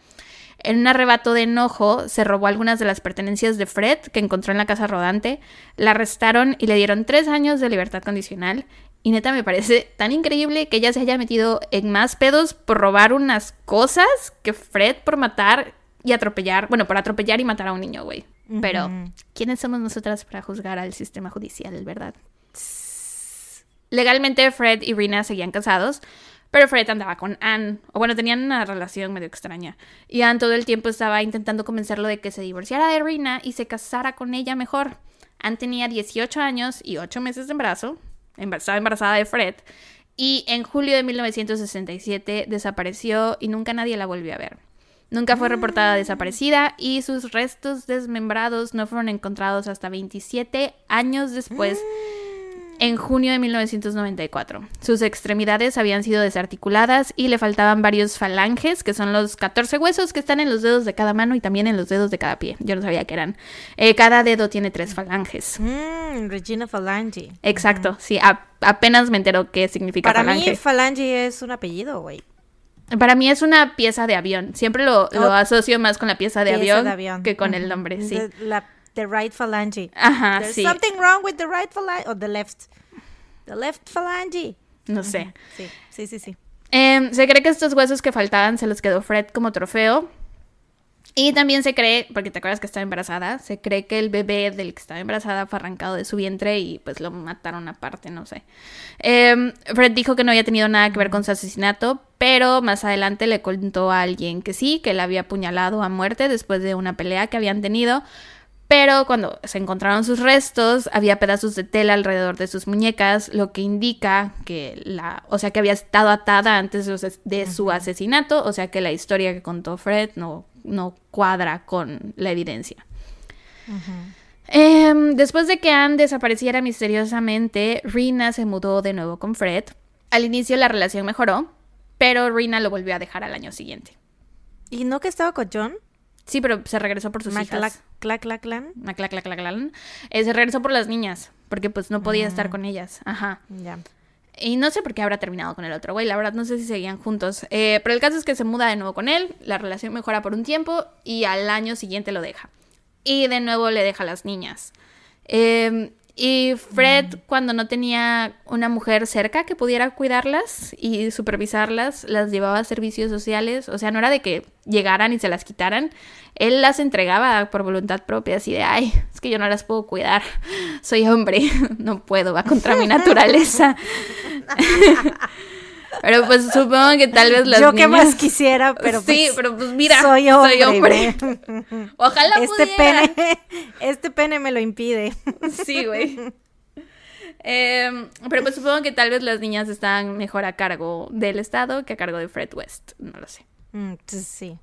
Speaker 2: En un arrebato de enojo, se robó algunas de las pertenencias de Fred que encontró en la casa rodante, la arrestaron y le dieron tres años de libertad condicional. Y neta me parece tan increíble que ella se haya metido en más pedos por robar unas cosas que Fred por matar y atropellar, bueno, por atropellar y matar a un niño, güey. Pero, ¿quiénes somos nosotras para juzgar al sistema judicial, verdad? Legalmente Fred y Rina seguían casados, pero Fred andaba con Anne, o bueno, tenían una relación medio extraña. Y Anne todo el tiempo estaba intentando convencerlo de que se divorciara de Rina y se casara con ella mejor. Anne tenía 18 años y 8 meses de embarazo, estaba embarazada de Fred, y en julio de 1967 desapareció y nunca nadie la volvió a ver. Nunca fue reportada desaparecida y sus restos desmembrados no fueron encontrados hasta 27 años después en junio de 1994. Sus extremidades habían sido desarticuladas y le faltaban varios falanges, que son los 14 huesos que están en los dedos de cada mano y también en los dedos de cada pie. Yo no sabía que eran. Eh, cada dedo tiene tres falanges.
Speaker 1: Mm, Regina Falange.
Speaker 2: Exacto, sí, apenas me entero qué significa
Speaker 1: Para
Speaker 2: falange.
Speaker 1: mí, Falange es un apellido, güey.
Speaker 2: Para mí es una pieza de avión. Siempre lo, lo
Speaker 1: Oh.
Speaker 2: asocio más con la pieza de,
Speaker 1: Pieza
Speaker 2: avión,
Speaker 1: de avión.
Speaker 2: que con el nombre, sí.
Speaker 1: La, the right phalange.
Speaker 2: Ajá,
Speaker 1: There's
Speaker 2: sí.
Speaker 1: something wrong with the right phalange. O the left. The left phalange.
Speaker 2: No sé.
Speaker 1: Sí, sí, sí, sí.
Speaker 2: Em, se cree que estos huesos que faltaban se los quedó Fred como trofeo. Y también se cree, porque te acuerdas que estaba embarazada, se cree que el bebé del que estaba embarazada fue arrancado de su vientre y pues lo mataron aparte, no sé. Em, Fred dijo que no había tenido nada que ver con su asesinato, pero más adelante le contó a alguien que sí, que la había apuñalado a muerte después de una pelea que habían tenido. Pero cuando se encontraron sus restos, había pedazos de tela alrededor de sus muñecas, lo que indica que la, o sea, que había estado atada antes de su- asesinato, o sea, que la historia que contó Fred no, no cuadra con la evidencia. Em, después de que Anne desapareciera misteriosamente, Rina se mudó de nuevo con Fred. Al inicio la relación mejoró, pero Rina lo volvió a dejar al año siguiente.
Speaker 1: ¿Y no que estaba con John?
Speaker 2: Sí, pero se regresó por sus hijas.
Speaker 1: Claclaclan.
Speaker 2: Ah, clac, clac, clac, clac. Eh, se regresó por las niñas, porque pues no podía estar con ellas. Ajá.
Speaker 1: Ya.
Speaker 2: Y no sé por qué habrá terminado con el otro güey, la verdad no sé si seguían juntos. Eh, pero el caso es que se muda de nuevo con él, la relación mejora por un tiempo y al año siguiente lo deja. Y de nuevo le deja a las niñas. Eh, y Fred, cuando no tenía una mujer cerca que pudiera cuidarlas y supervisarlas, las llevaba a servicios sociales. O sea, no era de que llegaran y se las quitaran. Él las entregaba por voluntad propia, así de, ay, es que yo no las puedo cuidar. [LAUGHS] Soy hombre, [LAUGHS] no puedo, va contra mi [LAUGHS] naturaleza. Pero pues supongo que tal vez las
Speaker 1: Yo que
Speaker 2: niñas-
Speaker 1: más quisiera, pero
Speaker 2: sí,
Speaker 1: pues,
Speaker 2: pero pues mira,
Speaker 1: soy hombre.
Speaker 2: hombre.
Speaker 1: güey.
Speaker 2: Ojalá
Speaker 1: este
Speaker 2: pudiera.
Speaker 1: pene, este pene me lo impide.
Speaker 2: Sí, güey. Em, pero pues supongo que tal vez las niñas están mejor a cargo del Estado que a cargo de Fred West. No lo sé.
Speaker 1: Mm, pues, sí.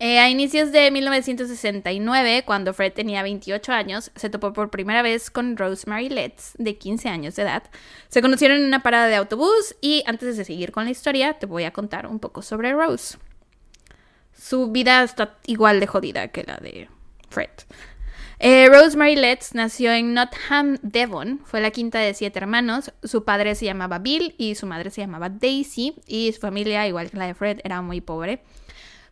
Speaker 2: Eh, a inicios de 1969, cuando Fred tenía 28 años, se topó por primera vez con Rosemary Letts, de 15 años de edad. Se conocieron en una parada de autobús y antes de seguir con la historia, te voy a contar un poco sobre Rose. Su vida está igual de jodida que la de Fred. Eh, Rosemary Letts nació en Nottingham, Devon. Fue la quinta de siete hermanos. Su padre se llamaba Bill y su madre se llamaba Daisy. Y su familia, igual que la de Fred, era muy pobre.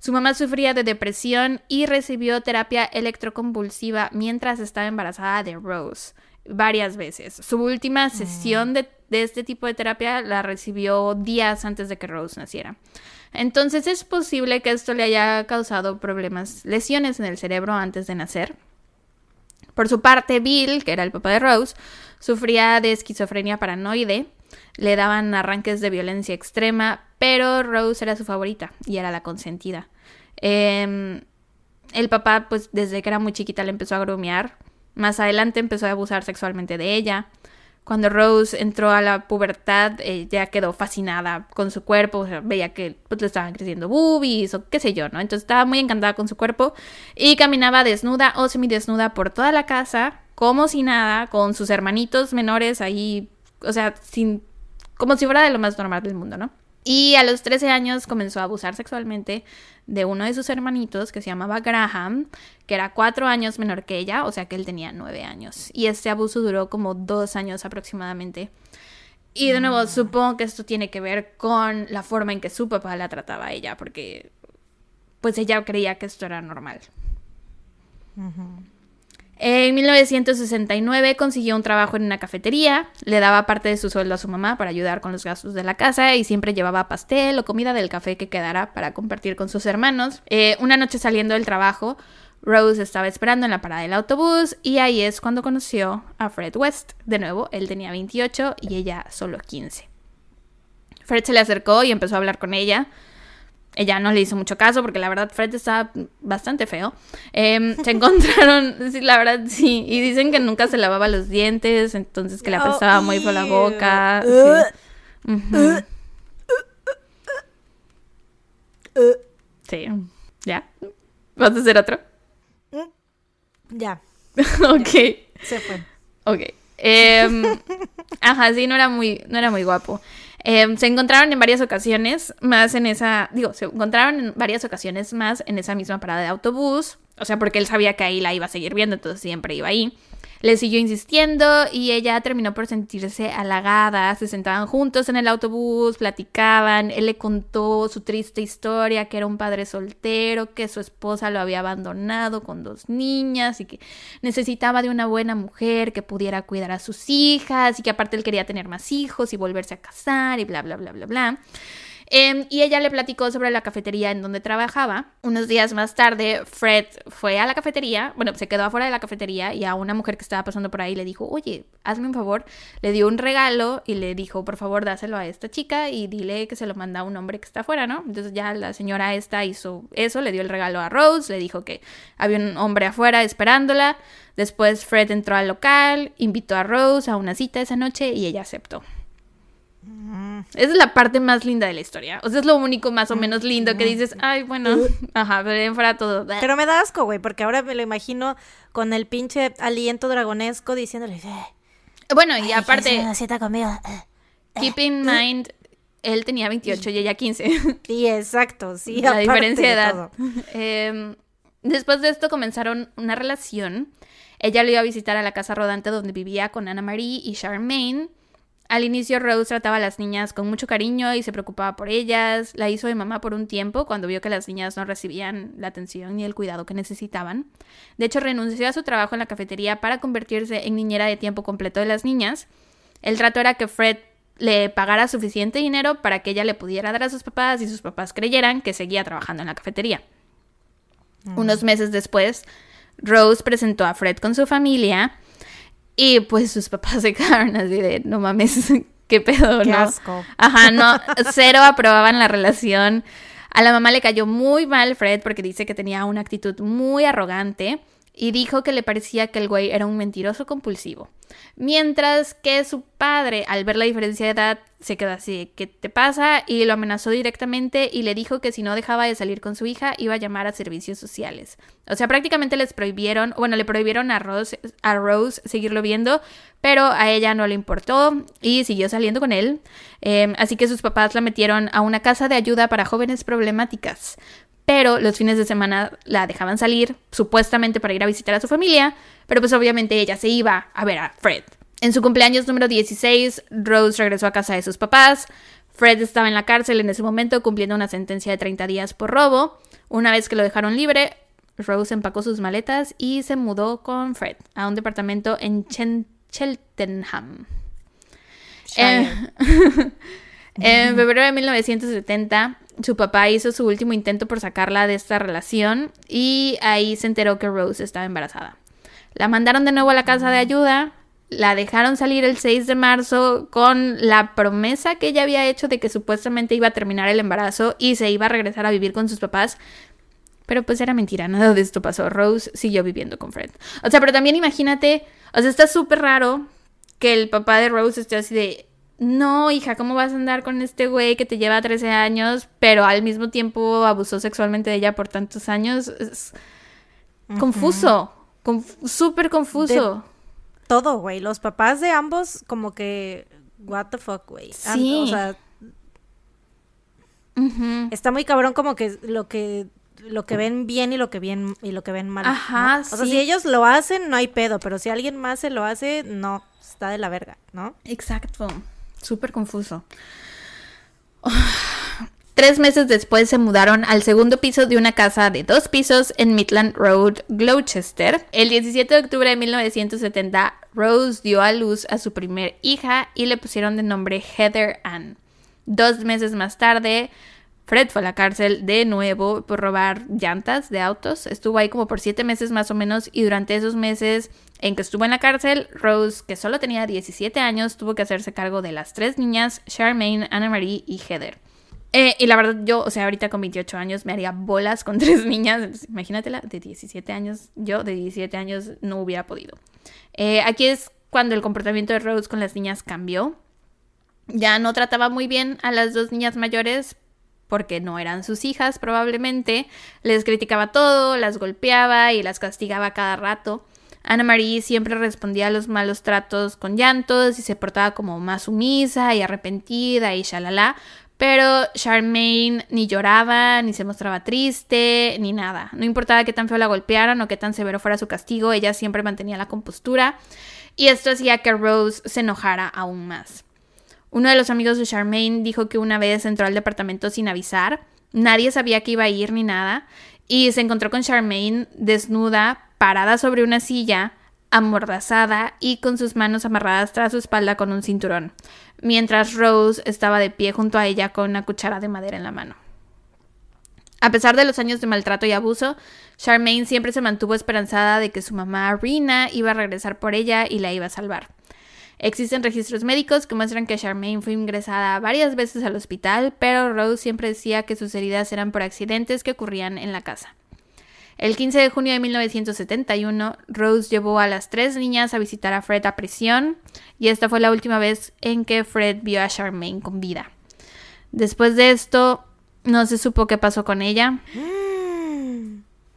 Speaker 2: Su mamá sufría de depresión y recibió terapia electroconvulsiva mientras estaba embarazada de Rose. varias veces. Su última sesión de, de este tipo de terapia la recibió días antes de que Rose naciera. Entonces es posible que esto le haya causado problemas, lesiones en el cerebro antes de nacer. Por su parte, Bill, que era el papá de Rose, sufría de esquizofrenia paranoide, le daban arranques de violencia extrema, pero Rose era su favorita y era la consentida. Em, el papá, pues desde que era muy chiquita le empezó a grumear. Más adelante empezó a abusar sexualmente de ella. Cuando Rose entró a la pubertad, ella quedó fascinada con su cuerpo, o sea, veía que pues, le estaban creciendo boobies o qué sé yo, ¿no? Entonces estaba muy encantada con su cuerpo y caminaba desnuda o semidesnuda por toda la casa, como si nada, con sus hermanitos menores ahí, o sea, sin, como si fuera de lo más normal del mundo, ¿no? Y a los 13 años comenzó a abusar sexualmente de uno de sus hermanitos que se llamaba Graham, que era cuatro años menor que ella, o sea que él tenía nueve años. Y este abuso duró como dos años aproximadamente. Y de nuevo, mm. supongo que esto tiene que ver con la forma en que su papá la trataba a ella, porque pues ella creía que esto era normal. En 1969 consiguió un trabajo en una cafetería, le daba parte de su sueldo a su mamá para ayudar con los gastos de la casa y siempre llevaba pastel o comida del café que quedara para compartir con sus hermanos. Eh, una noche saliendo del trabajo, Rose estaba esperando en la parada del autobús y ahí es cuando conoció a Fred West. De nuevo, él tenía 28 y ella solo 15. Fred se le acercó y empezó a hablar con ella ella no le hizo mucho caso porque la verdad Fred estaba bastante feo. Em, se [LAUGHS] encontraron, sí, la verdad sí, y dicen que nunca se lavaba los dientes, entonces que le apestaba muy por la boca. Sí. ¿Ya? ¿Vas a hacer otro?
Speaker 1: Ya. [LAUGHS]
Speaker 2: ok.
Speaker 1: Se fue.
Speaker 2: Ok. Em, ajá, sí, no era muy, no era muy guapo. Em, se encontraron en varias ocasiones más en esa, digo, se encontraron en varias ocasiones más en esa misma parada de autobús, o sea, porque él sabía que ahí la iba a seguir viendo, entonces siempre iba ahí. Le siguió insistiendo y ella terminó por sentirse halagada. Se sentaban juntos en el autobús, platicaban. Él le contó su triste historia, que era un padre soltero, que su esposa lo había abandonado con dos niñas y que necesitaba de una buena mujer que pudiera cuidar a sus hijas y que aparte él quería tener más hijos y volverse a casar y bla, bla, bla, bla, bla. Em, y ella le platicó sobre la cafetería en donde trabajaba. Unos días más tarde, Fred fue a la cafetería, bueno, se quedó afuera de la cafetería y a una mujer que estaba pasando por ahí le dijo, oye, hazme un favor. Le dio un regalo y le dijo, por favor, dáselo a esta chica y dile que se lo manda a un hombre que está afuera, ¿no? Entonces ya la señora esta hizo eso, le dio el regalo a Rose, le dijo que había un hombre afuera esperándola. Después Fred entró al local, invitó a Rose a una cita esa noche y ella aceptó. Esa es la parte más linda de la historia. O sea, es lo único más o menos lindo que dices, ay, bueno, ajá, pero fuera todo.
Speaker 1: Pero me da asco, güey, porque ahora me lo imagino con el pinche aliento dragonesco diciéndole, eh,
Speaker 2: bueno, y aparte,
Speaker 1: conmigo.
Speaker 2: keep in mind, él tenía 28 y ella 15. [LAUGHS]
Speaker 1: Sí, exacto, sí.
Speaker 2: La diferencia de edad. [LAUGHS] Em, después de esto comenzaron una relación. Ella lo iba a visitar a la casa rodante donde vivía con Anna Marie y Charmaine. Al inicio Rose trataba a las niñas con mucho cariño y se preocupaba por ellas. La hizo de mamá por un tiempo cuando vio que las niñas no recibían la atención ni el cuidado que necesitaban. De hecho, renunció a su trabajo en la cafetería para convertirse en niñera de tiempo completo de las niñas. El trato era que Fred le pagara suficiente dinero para que ella le pudiera dar a sus papás y sus papás creyeran que seguía trabajando en la cafetería. Mm. Unos meses después, Rose presentó a Fred con su familia y pues sus papás [LAUGHS] se quedaron así de, no mames, [LAUGHS] qué pedo,
Speaker 1: qué Asco.
Speaker 2: Ajá, no, [LAUGHS] cero aprobaban la relación. A la mamá le cayó muy mal Fred porque dice que tenía una actitud muy arrogante y dijo que le parecía que el güey era un mentiroso compulsivo. Mientras que su padre, al ver la diferencia de edad, se quedó así, ¿qué te pasa? Y lo amenazó directamente y le dijo que si no dejaba de salir con su hija, iba a llamar a servicios sociales. O sea, prácticamente les prohibieron, bueno, le prohibieron a Rose, a Rose seguirlo viendo, pero a ella no le importó y siguió saliendo con él. Em, así que sus papás la metieron a una casa de ayuda para jóvenes problemáticas pero los fines de semana la dejaban salir, supuestamente para ir a visitar a su familia, pero pues obviamente ella se iba a ver a Fred. En su cumpleaños número 16, Rose regresó a casa de sus papás. Fred estaba en la cárcel en ese momento cumpliendo una sentencia de 30 días por robo. Una vez que lo dejaron libre, Rose empacó sus maletas y se mudó con Fred a un departamento en Cheltenham.
Speaker 1: Shire.
Speaker 2: Eh, [LAUGHS] en febrero de 1970, su papá hizo su último intento por sacarla de esta relación y ahí se enteró que Rose estaba embarazada. La mandaron de nuevo a la casa de ayuda, la dejaron salir el 6 de marzo con la promesa que ella había hecho de que supuestamente iba a terminar el embarazo y se iba a regresar a vivir con sus papás. Pero pues era mentira, nada de esto pasó. Rose siguió viviendo con Fred. O sea, pero también imagínate, o sea, está súper raro que el papá de Rose esté así de, no, hija, ¿cómo vas a andar con este güey que te lleva 13 años, pero al mismo tiempo abusó sexualmente de ella por tantos años? Es confuso, conf- súper confuso.
Speaker 1: Todo, güey. Los papás de ambos, como que. What the fuck, güey.
Speaker 2: Sí.
Speaker 1: O sea, está muy cabrón como que lo que lo que ven bien y lo que bien y lo que ven mal. ¿no?
Speaker 2: Ajá,
Speaker 1: O sea, si ellos lo hacen, no hay pedo, pero si alguien más se lo hace, no, está de la verga, ¿no?
Speaker 2: Exacto. Súper confuso. [SIGHS] Tres meses después se mudaron al segundo piso de una casa de dos pisos en Midland Road, Gloucester. El 17 de octubre de 1970, Rose dio a luz a su primer hija y le pusieron de nombre Heather Ann. Dos meses más tarde, Fred fue a la cárcel de nuevo por robar llantas de autos. Estuvo ahí como por siete meses más o menos y durante esos meses en que estuvo en la cárcel, Rose, que solo tenía 17 años, tuvo que hacerse cargo de las tres niñas, Charmaine, Anna Marie y Heather. Eh, y la verdad, yo, o sea, ahorita con 28 años me haría bolas con [LAUGHS] tres niñas. Imagínatela, de 17 años, yo de 17 años no hubiera podido. Eh, aquí es cuando el comportamiento de Rose con las niñas cambió. Ya no trataba muy bien a las dos niñas mayores porque no eran sus hijas probablemente. Les criticaba todo, las golpeaba y las castigaba cada rato. Anna Marie siempre respondía a los malos tratos con llantos y se portaba como más sumisa y arrepentida y shalala. Pero Charmaine ni lloraba, ni se mostraba triste, ni nada. No importaba qué tan feo la golpearan o qué tan severo fuera su castigo, ella siempre mantenía la compostura. Y esto hacía que Rose se enojara aún más. Uno de los amigos de Charmaine dijo que una vez entró al departamento sin avisar, nadie sabía que iba a ir ni nada, y se encontró con Charmaine desnuda, parada sobre una silla, amordazada y con sus manos amarradas tras su espalda con un cinturón, mientras Rose estaba de pie junto a ella con una cuchara de madera en la mano. A pesar de los años de maltrato y abuso, Charmaine siempre se mantuvo esperanzada de que su mamá Rina iba a regresar por ella y la iba a salvar. Existen registros médicos que muestran que Charmaine fue ingresada varias veces al hospital, pero Rose siempre decía que sus heridas eran por accidentes que ocurrían en la casa. El 15 de junio de 1971, Rose llevó a las tres niñas a visitar a Fred a prisión, y esta fue la última vez en que Fred vio a Charmaine con vida. Después de esto, no se supo qué pasó con ella.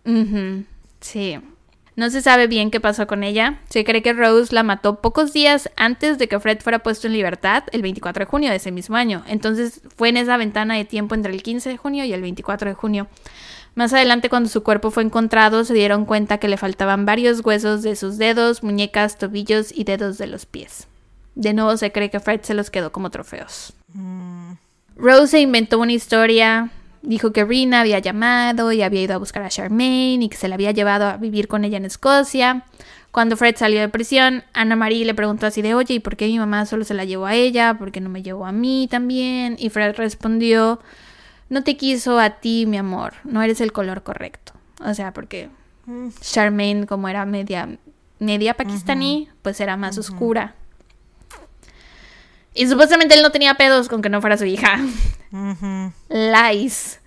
Speaker 2: Ujú, Sí. No se sabe bien qué pasó con ella. Se cree que Rose la mató pocos días antes de que Fred fuera puesto en libertad, el 24 de junio de ese mismo año. Entonces fue en esa ventana de tiempo entre el 15 de junio y el 24 de junio. Más adelante, cuando su cuerpo fue encontrado, se dieron cuenta que le faltaban varios huesos de sus dedos, muñecas, tobillos y dedos de los pies. De nuevo se cree que Fred se los quedó como trofeos. Rose se inventó una historia. Dijo que Rina había llamado y había ido a buscar a Charmaine y que se la había llevado a vivir con ella en Escocia. Cuando Fred salió de prisión, Anna Marie le preguntó así de, oye, ¿y por qué mi mamá solo se la llevó a ella? ¿Por qué no me llevó a mí también? Y Fred respondió, no te quiso a ti, mi amor, no eres el color correcto. O sea, porque Charmaine, como era media, media pakistaní, pues era más oscura. Y supuestamente él no tenía pedos con que no fuera su hija. Lies.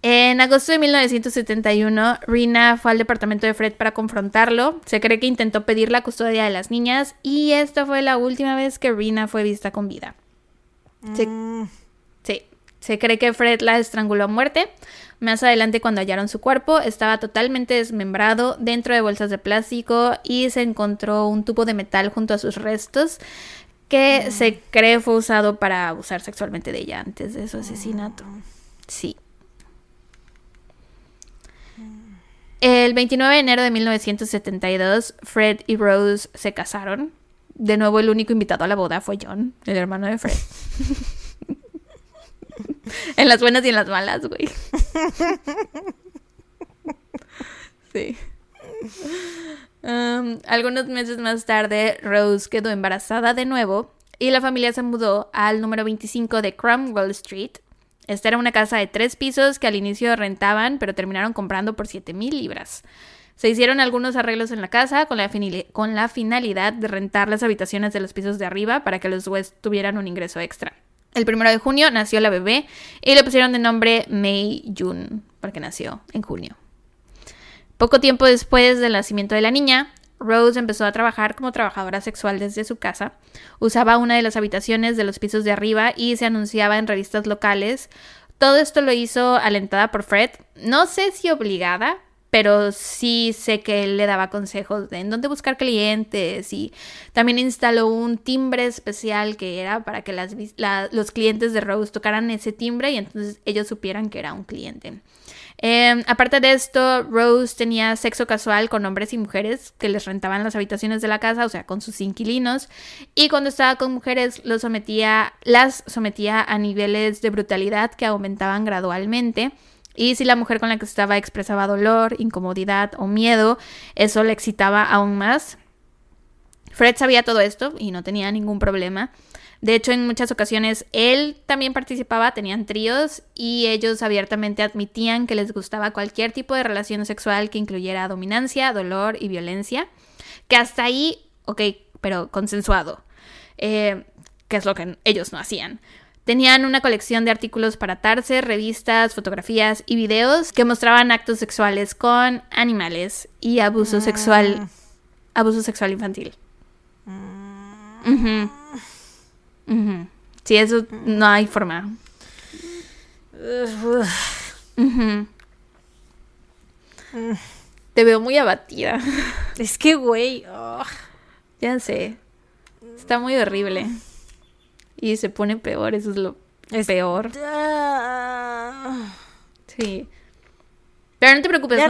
Speaker 2: En agosto de 1971, Rina fue al departamento de Fred para confrontarlo. Se cree que intentó pedir la custodia de las niñas y esta fue la última vez que Rina fue vista con vida. Se, sí, se cree que Fred la estranguló a muerte. Más adelante, cuando hallaron su cuerpo, estaba totalmente desmembrado dentro de bolsas de plástico y se encontró un tubo de metal junto a sus restos que se cree fue usado para abusar sexualmente de ella antes de su asesinato. Sí. El 29 de enero de 1972, Fred y Rose se casaron. De nuevo, el único invitado a la boda fue John, el hermano de Fred. [LAUGHS] en las buenas y en las malas, güey. sí. Algunos meses más tarde, Rose quedó embarazada de nuevo y la familia se mudó al número 25 de Cromwell Street. Esta era una casa de tres pisos que al inicio rentaban, pero terminaron comprando por 7 mil libras. Se hicieron algunos arreglos en la casa con la, con la finalidad de rentar las habitaciones de los pisos de arriba para que los West tuvieran un ingreso extra. El primero de junio nació la bebé y le pusieron de nombre May June, porque nació en junio. Poco tiempo después del nacimiento de la niña, Rose empezó a trabajar como trabajadora sexual desde su casa. Usaba una de las habitaciones de los pisos de arriba y se anunciaba en revistas locales. Todo esto lo hizo alentada por Fred. No sé si obligada, pero sí sé que él le daba consejos de en dónde buscar clientes y también instaló un timbre especial que era para que los clientes de Rose tocaran ese timbre y entonces ellos supieran que era un cliente. Em, aparte de esto, Rose tenía sexo casual con hombres y mujeres que les rentaban las habitaciones de la casa, o sea, con sus inquilinos, y cuando estaba con mujeres los sometía, las sometía a niveles de brutalidad que aumentaban gradualmente. Y si la mujer con la que estaba expresaba dolor, incomodidad o miedo, eso le excitaba aún más. Fred sabía todo esto y no tenía ningún problema. De hecho, en muchas ocasiones él también participaba, tenían tríos y ellos abiertamente admitían que les gustaba cualquier tipo de relación sexual que incluyera dominancia, dolor y violencia. Que hasta ahí, ok, pero consensuado, eh, que es lo que ellos no hacían. Tenían una colección de artículos para atarse, revistas, fotografías y videos que mostraban actos sexuales con animales y abuso sexual, mm. abuso sexual infantil. Mm. Sí, eso no hay forma. Te veo muy abatida.
Speaker 1: Es que, güey.
Speaker 2: Ya sé. Está muy horrible. Y se pone peor, eso es lo peor. Sí. Pero no te preocupes,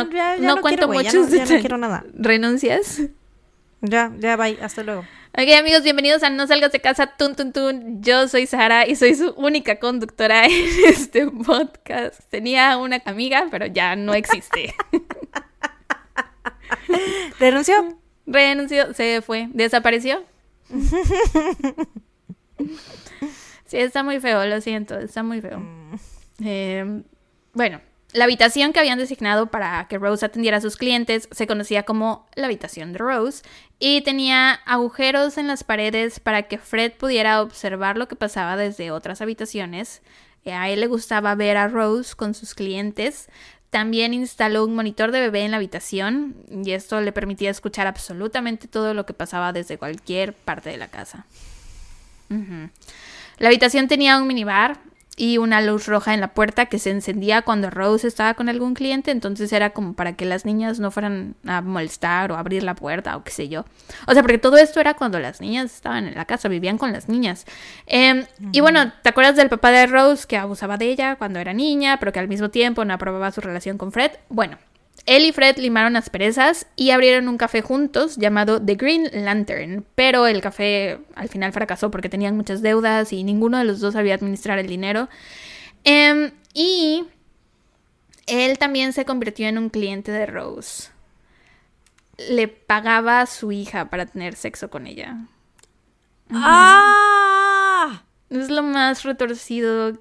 Speaker 2: no, cuento mucho.
Speaker 1: Ya no, quiero nada.
Speaker 2: ¿Renuncias?
Speaker 1: Ya, ya, bye. Hasta luego.
Speaker 2: Ok, amigos, bienvenidos a No Salgas de Casa, tun, tun, tun. Yo soy Sara y soy su única conductora [LAUGHS] en este podcast. Tenía una amiga, pero ya no existe. [LAUGHS]
Speaker 1: ¿Renunció?
Speaker 2: Renunció, se fue, desapareció. [LAUGHS] Sí, está muy feo, lo siento, está muy feo. Mm. Eh, bueno, la habitación que habían designado para que Rose atendiera a sus clientes se conocía como la habitación de Rose y tenía agujeros en las paredes para que Fred pudiera observar lo que pasaba desde otras habitaciones. Eh, a él le gustaba ver a Rose con sus clientes. También instaló un monitor de bebé en la habitación y esto le permitía escuchar absolutamente todo lo que pasaba desde cualquier parte de la casa. La habitación tenía un minibar y una luz roja en la puerta que se encendía cuando Rose estaba con algún cliente, entonces era como para que las niñas no fueran a molestar o abrir la puerta o qué sé yo. O sea, porque todo esto era cuando las niñas estaban en la casa, vivían con las niñas. Em, y bueno, ¿te acuerdas del papá de Rose que abusaba de ella cuando era niña, pero que al mismo tiempo no aprobaba su relación con Fred? Bueno, él y Fred limaron las perezas y abrieron un café juntos llamado The Green Lantern, pero el café al final fracasó porque tenían muchas deudas y ninguno de los dos sabía administrar el dinero. Em, y él también se convirtió en un cliente de Rose. Le pagaba a su hija para tener sexo con ella.
Speaker 1: ¡Ah!
Speaker 2: Es lo más retorcido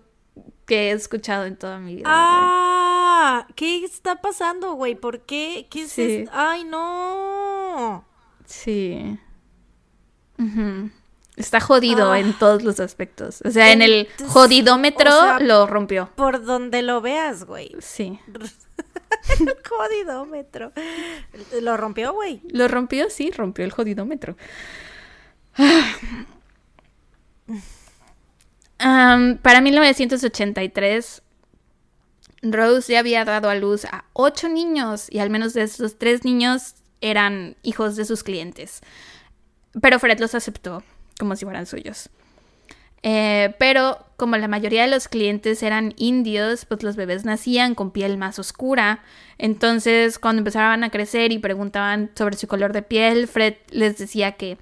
Speaker 2: que he escuchado en toda mi vida.
Speaker 1: ¡Ah! ¿Qué está pasando, güey? ¿Por qué? ¿Qué es esto? ¡Ay, no!
Speaker 2: Sí. Está jodido en ah. todos los aspectos. O sea, en, el jodidómetro lo rompió.
Speaker 1: Por donde lo veas, güey.
Speaker 2: Sí.
Speaker 1: el [LAUGHS] jodidómetro. ¿Lo rompió, güey?
Speaker 2: Lo rompió, sí, rompió el jodidómetro [LAUGHS] para 1983, Rose ya había dado a luz a ocho niños y al menos de esos tres niños eran hijos de sus clientes. Pero Fred los aceptó como si fueran suyos. Eh, pero como la mayoría de los clientes eran indios, pues los bebés nacían con piel más oscura. Entonces, cuando empezaban a crecer y preguntaban sobre su color de piel, Fred les decía que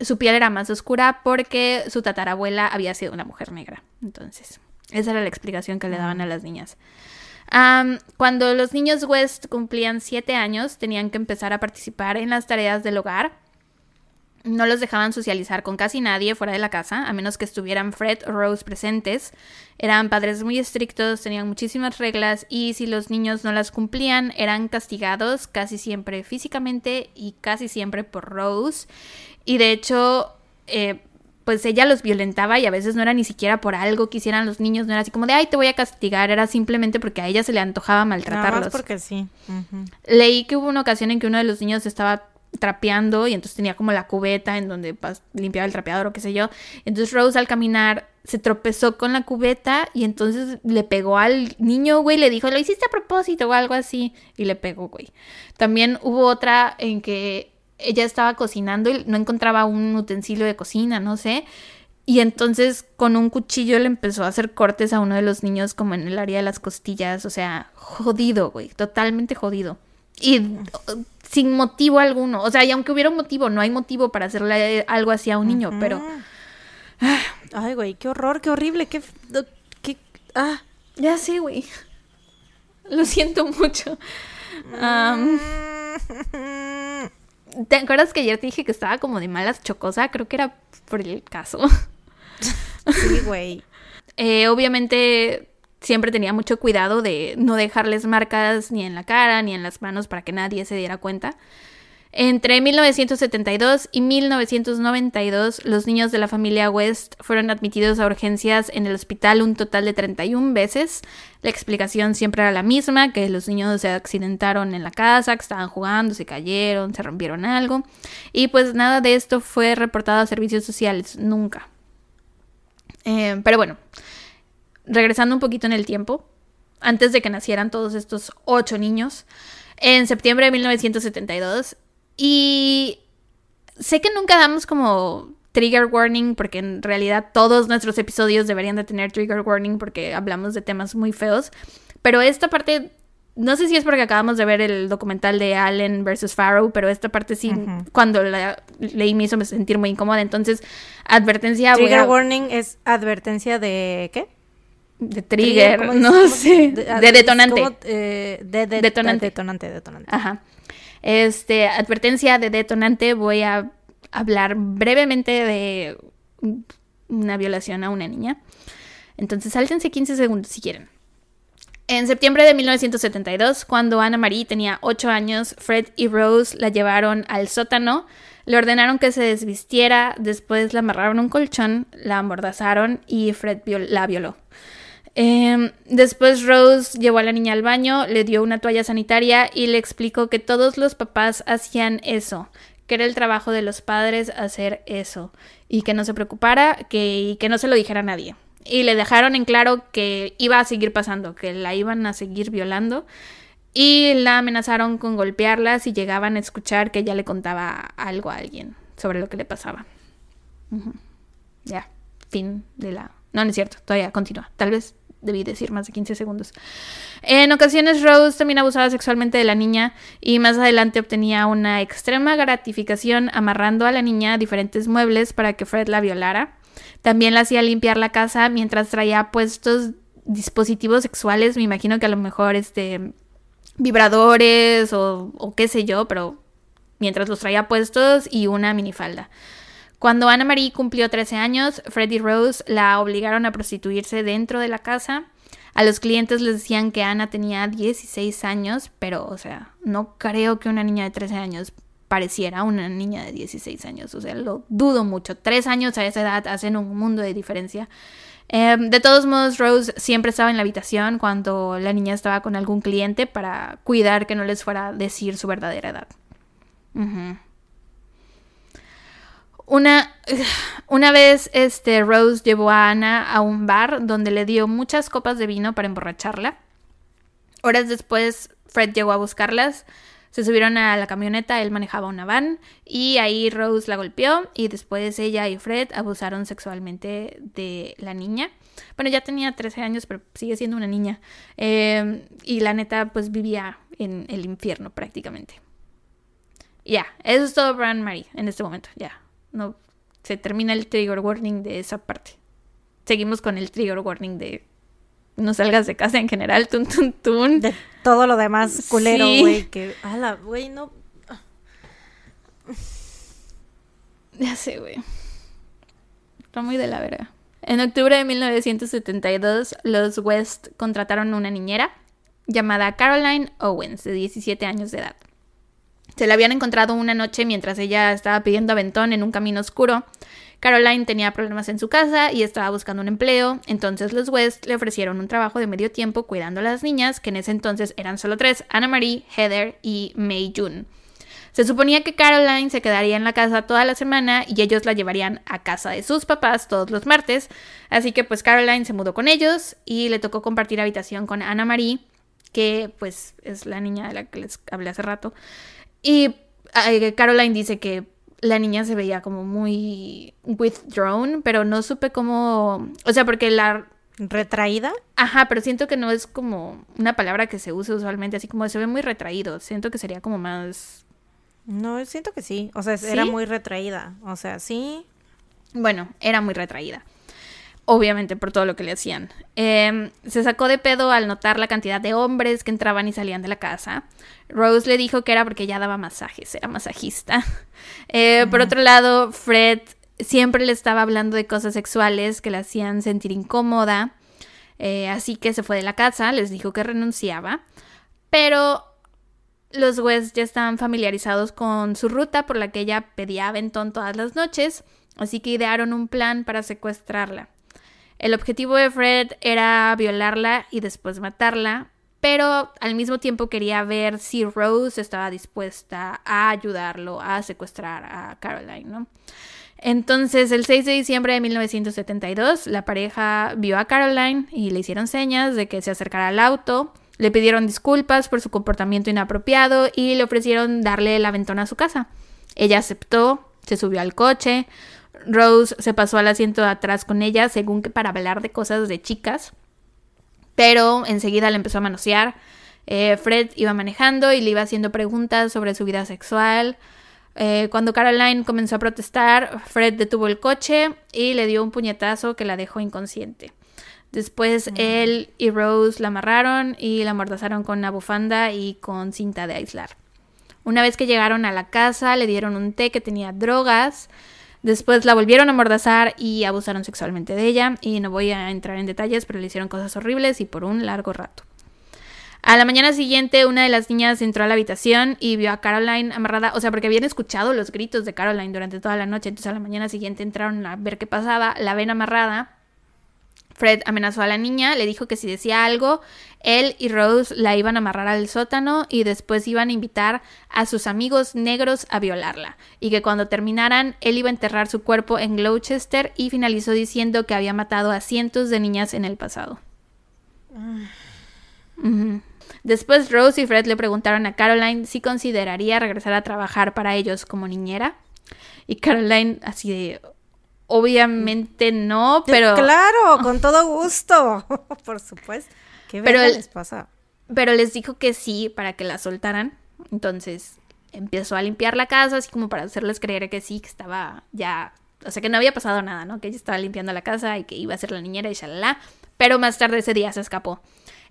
Speaker 2: su piel era más oscura porque su tatarabuela había sido una mujer negra. Entonces, esa era la explicación que le daban a las niñas. cuando los niños West cumplían siete años, tenían que empezar a participar en las tareas del hogar. No los dejaban socializar con casi nadie fuera de la casa, a menos que estuvieran Fred o Rose presentes. Eran padres muy estrictos, tenían muchísimas reglas y si los niños no las cumplían, eran castigados casi siempre físicamente y casi siempre por Rose. Y de hecho, eh, pues ella los violentaba y a veces no era ni siquiera por algo que hicieran los niños, no era así como de, ay, te voy a castigar, era simplemente porque a ella se le antojaba maltratarlos. Nada
Speaker 1: porque sí.
Speaker 2: Leí que hubo una ocasión en que uno de los niños estaba trapeando y entonces tenía como la cubeta en donde limpiaba el trapeador o qué sé yo. Entonces Rose al caminar se tropezó con la cubeta y entonces le pegó al niño, güey, le dijo, lo hiciste a propósito o algo así y le pegó, güey. También hubo otra en que ella estaba cocinando y no encontraba un utensilio de cocina, no sé. Y entonces con un cuchillo le empezó a hacer cortes a uno de los niños como en el área de las costillas, o sea, jodido, güey, totalmente jodido. Y sin motivo alguno. O sea, y aunque hubiera un motivo, no hay motivo para hacerle algo así a un niño, pero.
Speaker 1: Ay, güey, qué horror, qué horrible, qué. qué ah.
Speaker 2: Ya sé, güey. Lo siento mucho. [LAUGHS] ¿Te acuerdas que ayer te dije que estaba como de malas chocosa? Creo que era por el caso. [LAUGHS]
Speaker 1: Sí, güey.
Speaker 2: eh, obviamente siempre tenía mucho cuidado de no dejarles marcas ni en la cara ni en las manos para que nadie se diera cuenta. Entre 1972 y 1992, los niños de la familia West fueron admitidos a urgencias en el hospital un total de 31 veces. La explicación siempre era la misma, que los niños se accidentaron en la casa, que estaban jugando, se cayeron, se rompieron algo. Y pues nada de esto fue reportado a servicios sociales, nunca. Eh, pero bueno, regresando un poquito en el tiempo, antes de que nacieran todos estos ocho niños, en septiembre de 1972. Y sé que nunca damos como trigger warning, porque en realidad todos nuestros episodios deberían de tener trigger warning porque hablamos de temas muy feos. Pero esta parte, no sé si es porque acabamos de ver el documental de Allen versus Farrow, pero esta parte sí, cuando la leí me hizo sentir muy incómoda. Entonces, advertencia.
Speaker 1: Trigger warning es advertencia de qué?
Speaker 2: de trigger, no sé, de,
Speaker 1: ah,
Speaker 2: detonante.
Speaker 1: Eh, de, detonante. detonante, detonante.
Speaker 2: Ajá. Este, advertencia de detonante, voy a hablar brevemente de una violación a una niña. Entonces, sáltense 15 segundos si quieren. En septiembre de 1972, cuando Ana Marie tenía 8 años, Fred y Rose la llevaron al sótano, le ordenaron que se desvistiera, después la amarraron un colchón, la amordazaron y Fred la violó. Em, después Rose llevó a la niña al baño, le dio una toalla sanitaria y le explicó que todos los papás hacían eso, que era el trabajo de los padres hacer eso y que no se preocupara que, y que no se lo dijera a nadie. Y le dejaron en claro que iba a seguir pasando, que la iban a seguir violando y la amenazaron con golpearla si llegaban a escuchar que ella le contaba algo a alguien sobre lo que le pasaba. Ya, fin de la... No, no es cierto, todavía continúa. Tal vez debí decir más de 15 segundos. En ocasiones Rose también abusaba sexualmente de la niña y más adelante obtenía una extrema gratificación amarrando a la niña a diferentes muebles para que Fred la violara. También la hacía limpiar la casa mientras traía puestos dispositivos sexuales, me imagino que a lo mejor este vibradores o, o qué sé yo, pero mientras los traía puestos y una minifalda. Cuando Ana Marie cumplió 13 años, Fred y Rose la obligaron a prostituirse dentro de la casa. A los clientes les decían que Ana tenía 16 años, pero, o sea, no creo que una niña de 13 años pareciera una niña de 16 años. O sea, lo dudo mucho. Tres años a esa edad hacen un mundo de diferencia. Em, de todos modos, Rose siempre estaba en la habitación cuando la niña estaba con algún cliente para cuidar que no les fuera a decir su verdadera edad. Una, [SIGHS] una vez este, Rose llevó a Ana a un bar donde le dio muchas copas de vino para emborracharla. Horas después, Fred llegó a buscarlas. Se subieron a la camioneta, él manejaba una van y ahí Rose la golpeó y después ella y Fred abusaron sexualmente de la niña. Bueno, ya tenía 13 años, pero sigue siendo una niña. Em, y la neta, pues vivía en el infierno prácticamente. Ya, eso es todo para Anne en este momento, ya. No, se termina el trigger warning de esa parte. Seguimos con el trigger warning de no salgas de casa en general, tun, tun, tun.
Speaker 1: De todo lo demás culero,
Speaker 2: Sí.
Speaker 1: güey, que... Ala, güey, no...
Speaker 2: Ya sé, güey. Está muy de la verga. En octubre de 1972, los West contrataron una niñera llamada Caroline Owens, de 17 años de edad. Se la habían encontrado una noche mientras ella estaba pidiendo aventón en un camino oscuro. Caroline tenía problemas en su casa y estaba buscando un empleo, entonces los West le ofrecieron un trabajo de medio tiempo cuidando a las niñas, que en ese entonces eran solo tres, Anna Marie, Heather y May June. Se suponía que Caroline se quedaría en la casa toda la semana y ellos la llevarían a casa de sus papás todos los martes, así que pues Caroline se mudó con ellos y le tocó compartir habitación con Anna Marie, que pues es la niña de la que les hablé hace rato. Y Caroline dice que la niña se veía como muy withdrawn, pero no supe cómo, o sea, porque la
Speaker 1: ¿Retraída?
Speaker 2: Ajá, pero siento que no es como una palabra que se usa usualmente, así como se ve muy retraído. Siento que sería como más.
Speaker 1: No, siento que sí. O sea, era muy retraída. O sea, sí.
Speaker 2: Bueno, era muy retraída. Obviamente por todo lo que le hacían. Eh, se sacó de pedo al notar la cantidad de hombres que entraban y salían de la casa. Rose le dijo que era porque ya daba masajes, era masajista. [LAUGHS] Eh, Por otro lado, Fred siempre le estaba hablando de cosas sexuales que le hacían sentir incómoda. Eh, así que se fue de la casa, les dijo que renunciaba. Pero los West ya estaban familiarizados con su ruta por la que ella pedía aventón todas las noches, así que idearon un plan para secuestrarla. El objetivo de Fred era violarla y después matarla, pero al mismo tiempo quería ver si Rose estaba dispuesta a ayudarlo a secuestrar a Caroline, ¿no? Entonces, el 6 de diciembre de 1972, la pareja vio a Caroline y le hicieron señas de que se acercara al auto. Le pidieron disculpas por su comportamiento inapropiado y le ofrecieron darle el aventón a su casa. Ella aceptó, se subió al coche. Rose se pasó al asiento de atrás con ella, según que para hablar de cosas de chicas. Pero enseguida le empezó a manosear. Eh, Fred iba manejando y le iba haciendo preguntas sobre su vida sexual. Eh, cuando Caroline comenzó a protestar, Fred detuvo el coche y le dio un puñetazo que la dejó inconsciente. Después él y Rose la amarraron y la amordazaron con una bufanda y con cinta de aislar. Una vez que llegaron a la casa, le dieron un té que tenía drogas. Después la volvieron a amordazar y abusaron sexualmente de ella. Y no voy a entrar en detalles, pero le hicieron cosas horribles y por un largo rato. A la mañana siguiente, una de las niñas entró a la habitación y vio a Caroline amarrada, o sea, porque habían escuchado los gritos de Caroline durante toda la noche, entonces a la mañana siguiente entraron a ver qué pasaba, la ven amarrada. Fred amenazó a la niña, le dijo que si decía algo, él y Rose la iban a amarrar al sótano y después iban a invitar a sus amigos negros a violarla, y que cuando terminaran, él iba a enterrar su cuerpo en Gloucester y finalizó diciendo que había matado a cientos de niñas en el pasado. Ujú. Después Rose y Fred le preguntaron a Caroline si consideraría regresar a trabajar para ellos como niñera. Y Caroline así de, obviamente no, pero,
Speaker 1: Claro, con todo gusto. [LAUGHS] Por supuesto. ¿Qué
Speaker 2: Pero
Speaker 1: les pasa?
Speaker 2: pero les dijo que sí para que la soltaran. Entonces empezó a limpiar la casa así como para hacerles creer que sí, que estaba ya, o sea que no había pasado nada, ¿no? Que ella estaba limpiando la casa y que iba a ser la niñera y shalala. Pero más tarde ese día se escapó.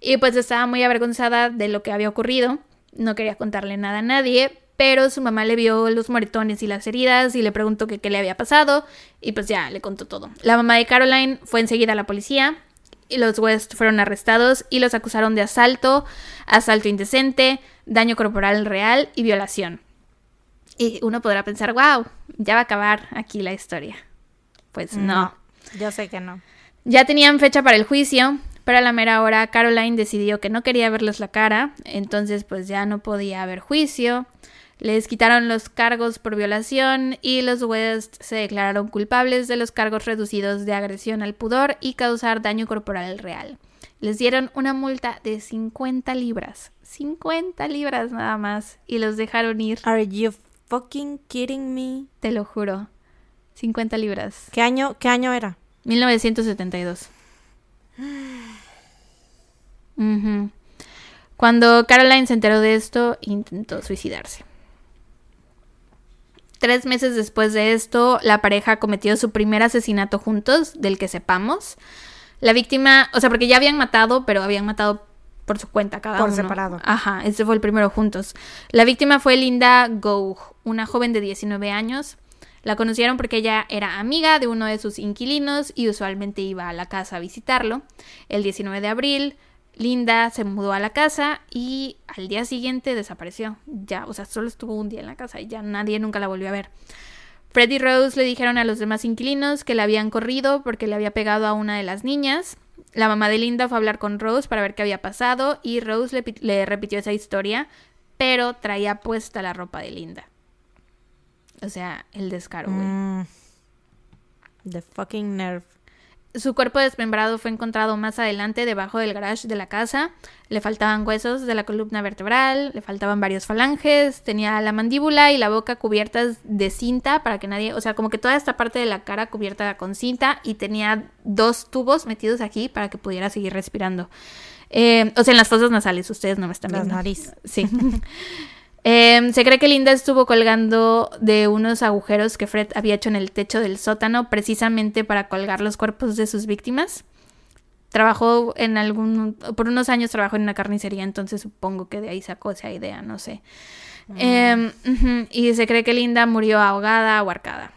Speaker 2: Y pues estaba muy avergonzada de lo que había ocurrido. No quería contarle nada a nadie, pero su mamá le vio los moretones y las heridas y le preguntó que qué le había pasado y pues ya le contó todo. La mamá de Caroline fue enseguida a la policía y los West fueron arrestados y los acusaron de asalto, asalto indecente, daño corporal real y violación. Y uno podrá pensar, wow, ya va a acabar aquí la historia. Pues no.
Speaker 1: Yo sé que no.
Speaker 2: Ya tenían fecha para el juicio, pero a la mera hora Caroline decidió que no quería verles la cara, entonces pues ya no podía haber juicio. Les quitaron los cargos por violación y los West se declararon culpables de los cargos reducidos de agresión al pudor y causar daño corporal real. Les dieron una multa de 50 libras. 50 libras nada más. Y los dejaron ir,
Speaker 1: Are you fucking kidding me?
Speaker 2: te lo juro. 50 libras.
Speaker 1: ¿Qué año, qué año era?
Speaker 2: 1972. [SIGHS] Ujú. Cuando Caroline se enteró de esto, intentó suicidarse. Tres meses después de esto, la pareja cometió su primer asesinato juntos, del que sepamos. La víctima, o sea, porque ya habían matado, pero habían matado por su cuenta cada
Speaker 1: Por
Speaker 2: uno.
Speaker 1: separado.
Speaker 2: Ajá, ese fue el primero juntos. La víctima fue Linda Gough, una joven de 19 años. La conocieron porque ella era amiga de uno de sus inquilinos y usualmente iba a la casa a visitarlo. El 19 de abril, Linda se mudó a la casa y al día siguiente desapareció. Ya, o sea, solo estuvo un día en la casa y ya nadie nunca la volvió a ver. Fred y Rose le dijeron a los demás inquilinos que la habían corrido porque le había pegado a una de las niñas. La mamá de Linda fue a hablar con Rose para ver qué había pasado y Rose le, pi- le repitió esa historia, pero traía puesta la ropa de Linda. O sea, el descaro, güey.
Speaker 1: Mm. The fucking nerve.
Speaker 2: Su cuerpo desmembrado fue encontrado más adelante debajo del garage de la casa. Le faltaban huesos de la columna vertebral, le faltaban varios falanges, tenía la mandíbula y la boca cubiertas de cinta para que nadie, o sea, como que toda esta parte de la cara cubierta con cinta y tenía dos tubos metidos aquí para que pudiera seguir respirando. Eh, o sea, en las fosas nasales, ustedes no me están
Speaker 1: Las
Speaker 2: viendo.
Speaker 1: nariz.
Speaker 2: Sí. [LAUGHS] Em, se cree que Linda estuvo colgando de unos agujeros que Fred había hecho en el techo del sótano precisamente para colgar los cuerpos de sus víctimas. Trabajó en algún, por unos años trabajó en una carnicería, entonces supongo que de ahí sacó esa idea, no sé. Em, ujú, y se cree que Linda murió ahogada o ahorcada.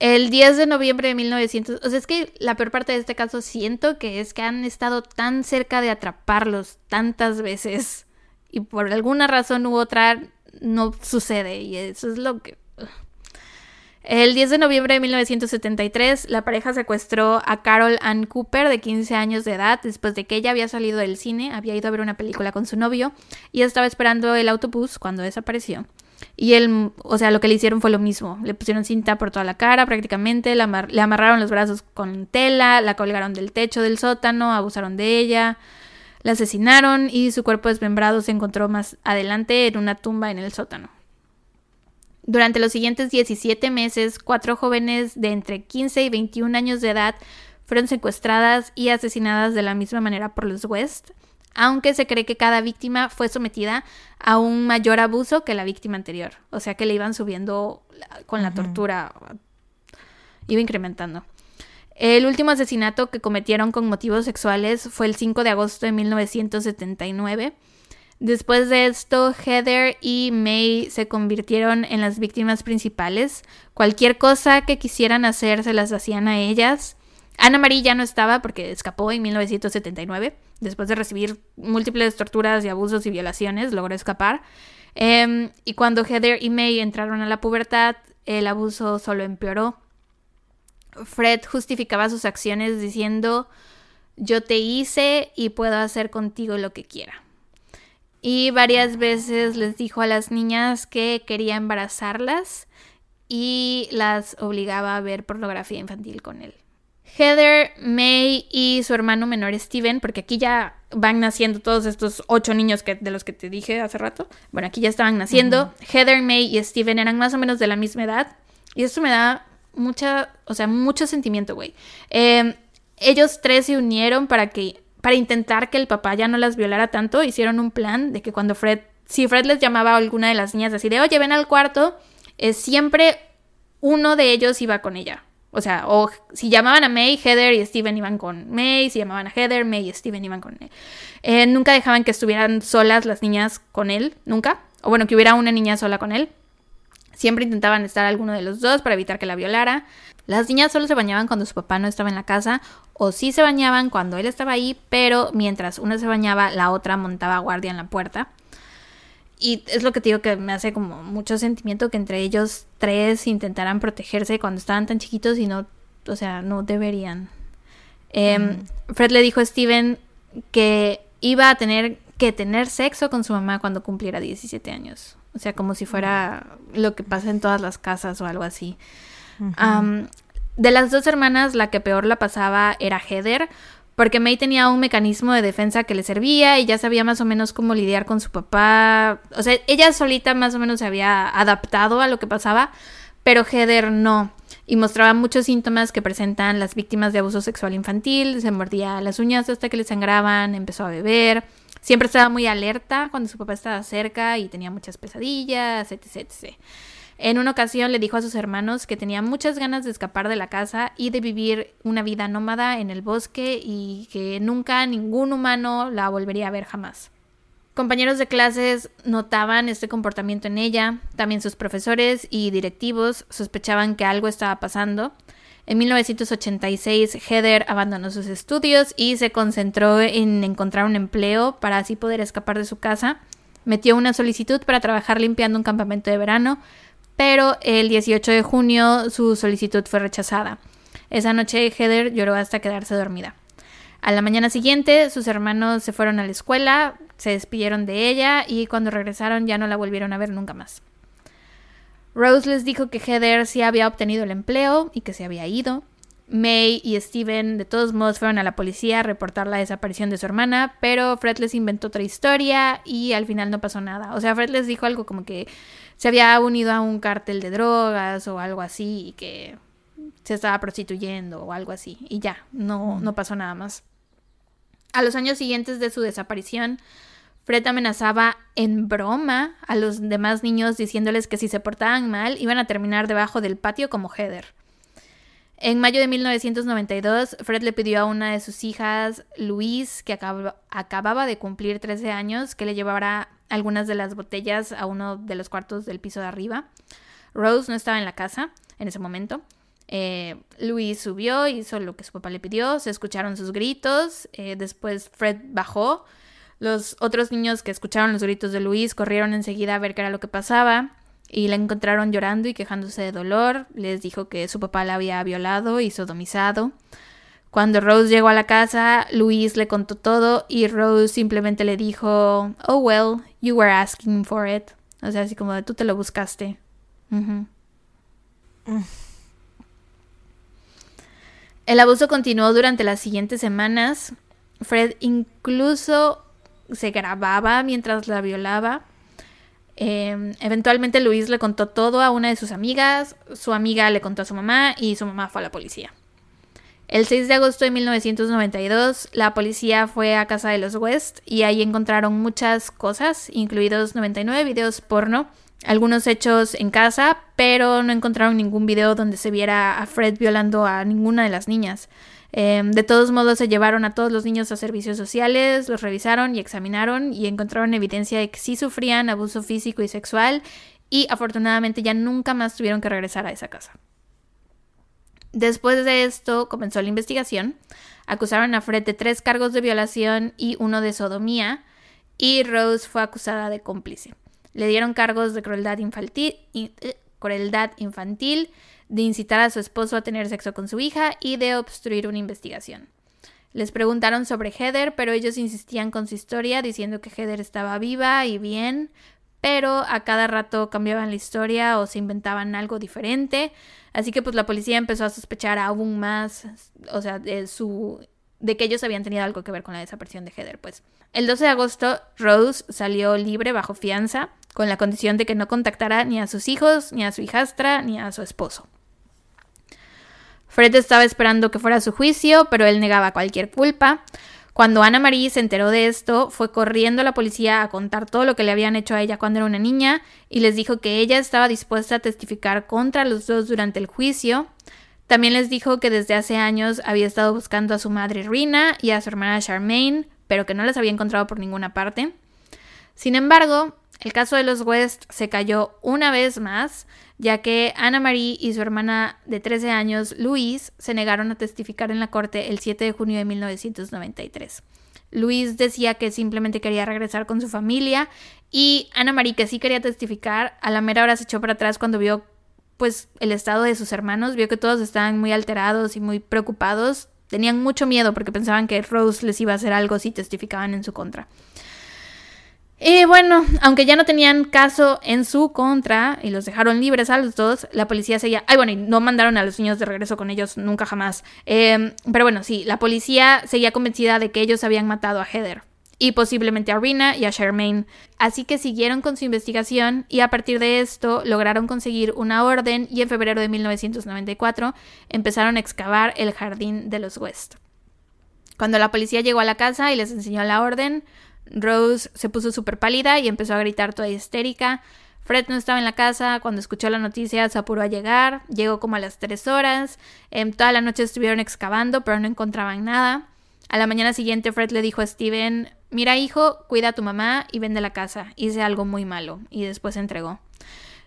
Speaker 2: El 10 de noviembre de 1900, o sea, es que la peor parte de este caso siento que es que han estado tan cerca de atraparlos tantas veces y por alguna razón u otra no sucede y eso es lo que... El 10 de noviembre de 1973, la pareja secuestró a Carol Ann Cooper, de 15 años de edad, después de que ella había salido del cine, había ido a ver una película con su novio y estaba esperando el autobús cuando desapareció. Y él, o sea, lo que le hicieron fue lo mismo. Le pusieron cinta por toda la cara prácticamente, la amar- le amarraron los brazos con tela, la colgaron del techo del sótano, abusaron de ella, la asesinaron y su cuerpo desmembrado se encontró más adelante en una tumba en el sótano. Durante los siguientes 17 meses, cuatro jóvenes de entre 15 y 21 años de edad fueron secuestradas y asesinadas de la misma manera por los West, aunque se cree que cada víctima fue sometida a un mayor abuso que la víctima anterior, o sea que le iban subiendo con la tortura, iba incrementando. El último asesinato que cometieron con motivos sexuales fue el 5 de agosto de 1979. Después de esto, Heather y May se convirtieron en las víctimas principales. Cualquier cosa que quisieran hacer se las hacían a ellas. Ana Marie ya no estaba porque escapó en 1979. Después de recibir múltiples torturas y abusos y violaciones, logró escapar. Em, y cuando Heather y May entraron a la pubertad, el abuso solo empeoró. Fred justificaba sus acciones diciendo, yo te hice y puedo hacer contigo lo que quiera. Y varias veces les dijo a las niñas que quería embarazarlas y las obligaba a ver pornografía infantil con él. Heather, May y su hermano menor Steven, porque aquí ya van naciendo todos estos ocho niños que, de los que te dije hace rato. Bueno, aquí ya estaban naciendo. Heather, May y Steven eran más o menos de la misma edad. Y esto me da mucha, o sea, mucho sentimiento, güey. Eh, ellos tres se unieron para que, para intentar que el papá ya no las violara tanto. Hicieron un plan de que cuando Fred, si Fred les llamaba a alguna de las niñas así de, oye, ven al cuarto, eh, siempre uno de ellos iba con ella. O sea, o si llamaban a May, Heather y Steven iban con May. Si llamaban a Heather, May y Steven iban con él. Eh, nunca dejaban que estuvieran solas las niñas con él, nunca. O bueno, que hubiera una niña sola con él. Siempre intentaban estar alguno de los dos para evitar que la violara. Las niñas solo se bañaban cuando su papá no estaba en la casa o sí se bañaban cuando él estaba ahí, pero mientras una se bañaba, la otra montaba guardia en la puerta. Y es lo que te digo que me hace como mucho sentimiento que entre ellos tres intentaran protegerse cuando estaban tan chiquitos y no, o sea, no deberían. Eh, Fred le dijo a Steven que iba a tener que tener sexo con su mamá cuando cumpliera 17 años. O sea, como si fuera lo que pasa en todas las casas o algo así. Um, de las dos hermanas, la que peor la pasaba era Heather, porque May tenía un mecanismo de defensa que le servía y ya sabía más o menos cómo lidiar con su papá. O sea, ella solita más o menos se había adaptado a lo que pasaba, pero Heather no. Y mostraba muchos síntomas que presentan las víctimas de abuso sexual infantil. Se mordía las uñas hasta que le sangraban, empezó a beber. Siempre estaba muy alerta cuando su papá estaba cerca y tenía muchas pesadillas, etc. En una ocasión le dijo a sus hermanos que tenía muchas ganas de escapar de la casa y de vivir una vida nómada en el bosque y que nunca ningún humano la volvería a ver jamás. Compañeros de clases notaban este comportamiento en ella, también sus profesores y directivos sospechaban que algo estaba pasando. En 1986, Heather abandonó sus estudios y se concentró en encontrar un empleo para así poder escapar de su casa. Metió una solicitud para trabajar limpiando un campamento de verano, pero el 18 de junio su solicitud fue rechazada. Esa noche Heather lloró hasta quedarse dormida. A la mañana siguiente sus hermanos se fueron a la escuela, se despidieron de ella y cuando regresaron ya no la volvieron a ver nunca más. Rose les dijo que Heather sí había obtenido el empleo y que se había ido. May y Steven de todos modos fueron a la policía a reportar la desaparición de su hermana, pero Fred les inventó otra historia y al final no pasó nada. O sea, Fred les dijo algo como que se había unido a un cártel de drogas o algo así y que se estaba prostituyendo o algo así y ya, no, no pasó nada más. A los años siguientes de su desaparición, Fred amenazaba en broma a los demás niños diciéndoles que si se portaban mal iban a terminar debajo del patio como Heather. En mayo de 1992, Fred le pidió a una de sus hijas, Louise, que acababa de cumplir 13 años, que le llevara algunas de las botellas a uno de los cuartos del piso de arriba. Rose no estaba en la casa en ese momento. Eh, Louise subió, hizo lo que su papá le pidió, se escucharon sus gritos, eh, después Fred bajó. Los otros niños que escucharon los gritos de Louise corrieron enseguida a ver qué era lo que pasaba y la encontraron llorando y quejándose de dolor. Les dijo que su papá la había violado y sodomizado. Cuando Rose llegó a la casa, Louise le contó todo y Rose simplemente le dijo, oh well, you were asking for it. O sea, así como tú te lo buscaste. El abuso continuó durante las siguientes semanas. Fred incluso se grababa mientras la violaba. Em, eventualmente Luis le contó todo a una de sus amigas, su amiga le contó a su mamá y su mamá fue a la policía. El 6 de agosto de 1992, la policía fue a casa de los West y ahí encontraron muchas cosas, incluidos 99 videos porno, algunos hechos en casa, pero no encontraron ningún video donde se viera a Fred violando a ninguna de las niñas. Em, de todos modos, se llevaron a todos los niños a servicios sociales, los revisaron y examinaron y encontraron evidencia de que sí sufrían abuso físico y sexual y afortunadamente ya nunca más tuvieron que regresar a esa casa. Después de esto comenzó la investigación. Acusaron a Fred de tres cargos de violación y uno de sodomía y Rose fue acusada de cómplice. Le dieron cargos de crueldad infantil, eh, crueldad infantil de incitar a su esposo a tener sexo con su hija y de obstruir una investigación. Les preguntaron sobre Heather, pero ellos insistían con su historia diciendo que Heather estaba viva y bien, pero a cada rato cambiaban la historia o se inventaban algo diferente, así que pues la policía empezó a sospechar aún más, o sea, de su de que ellos habían tenido algo que ver con la desaparición de Heather, pues. El 12 de agosto, Rose salió libre bajo fianza, con la condición de que no contactara ni a sus hijos, ni a su hijastra, ni a su esposo. Fred estaba esperando que fuera su juicio, pero él negaba cualquier culpa. Cuando Ana Marie se enteró de esto, fue corriendo a la policía a contar todo lo que le habían hecho a ella cuando era una niña y les dijo que ella estaba dispuesta a testificar contra los dos durante el juicio. También les dijo que desde hace años había estado buscando a su madre Rina y a su hermana Charmaine, pero que no las había encontrado por ninguna parte. Sin embargo, el caso de los West se cayó una vez más, ya que Anna Marie y su hermana de 13 años, Louise, se negaron a testificar en la corte el 7 de junio de 1993. Louise decía que simplemente quería regresar con su familia y Anna Marie, que sí quería testificar, a la mera hora se echó para atrás cuando vio pues el estado de sus hermanos, vio que todos estaban muy alterados y muy preocupados, tenían mucho miedo porque pensaban que Rose les iba a hacer algo si testificaban en su contra. Y bueno, aunque ya no tenían caso en su contra y los dejaron libres a los dos, la policía seguía. Ay, bueno, y no mandaron a los niños de regreso con ellos nunca jamás. Em, pero bueno, sí, la policía seguía convencida de que ellos habían matado a Heather y posiblemente a Rina y a Charmaine. Así que siguieron con su investigación y a partir de esto lograron conseguir una orden y en febrero de 1994 empezaron a excavar el jardín de los West. Cuando la policía llegó a la casa y les enseñó la orden, Rose se puso súper pálida y empezó a gritar toda histérica. Fred no estaba en la casa, cuando escuchó la noticia se apuró a llegar, llegó como a las 3 horas, em, toda la noche estuvieron excavando pero no encontraban nada. A la mañana siguiente Fred le dijo a Steven, mira hijo, cuida a tu mamá y vende la casa, hice algo muy malo y después se entregó,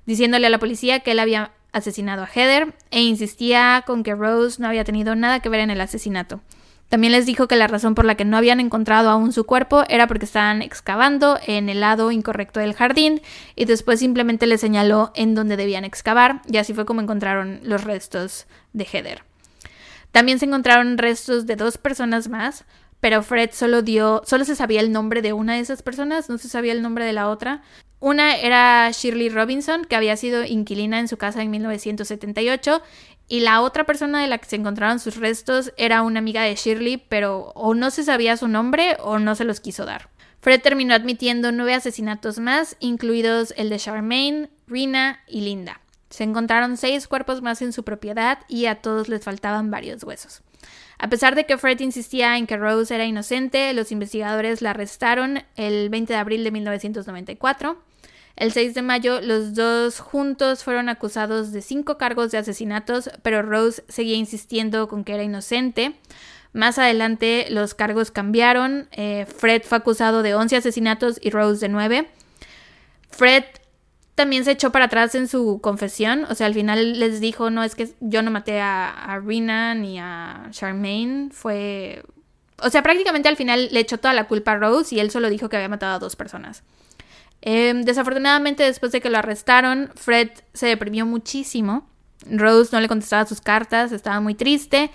Speaker 2: diciéndole a la policía que él había asesinado a Heather e insistía con que Rose no había tenido nada que ver en el asesinato. También les dijo que la razón por la que no habían encontrado aún su cuerpo era porque estaban excavando en el lado incorrecto del jardín y después simplemente les señaló en dónde debían excavar y así fue como encontraron los restos de Heather. También se encontraron restos de dos personas más, pero Fred solo dio, solo se sabía el nombre de una de esas personas, no se sabía el nombre de la otra. Una era Shirley Robinson, que había sido inquilina en su casa en 1978, y la otra persona de la que se encontraron sus restos era una amiga de Shirley, pero o no se sabía su nombre o no se los quiso dar. Fred terminó admitiendo nueve asesinatos más, incluidos el de Charmaine, Rina y Linda. Se encontraron seis cuerpos más en su propiedad y a todos les faltaban varios huesos. A pesar de que Fred insistía en que Rose era inocente, los investigadores la arrestaron el 20 de abril de 1994. El 6 de mayo, los dos juntos fueron acusados de cinco cargos de asesinatos, pero Rose seguía insistiendo con que era inocente. Más adelante los cargos cambiaron. Eh, Fred fue acusado de 11 asesinatos y Rose de 9. Fred también se echó para atrás en su confesión. O sea, al final les dijo, no, es que yo no maté a, a Rina ni a Charmaine. Fue... O sea, prácticamente al final le echó toda la culpa a Rose y él solo dijo que había matado a dos personas. Em, desafortunadamente, después de que lo arrestaron, Fred se deprimió muchísimo. Rose no le contestaba sus cartas, estaba muy triste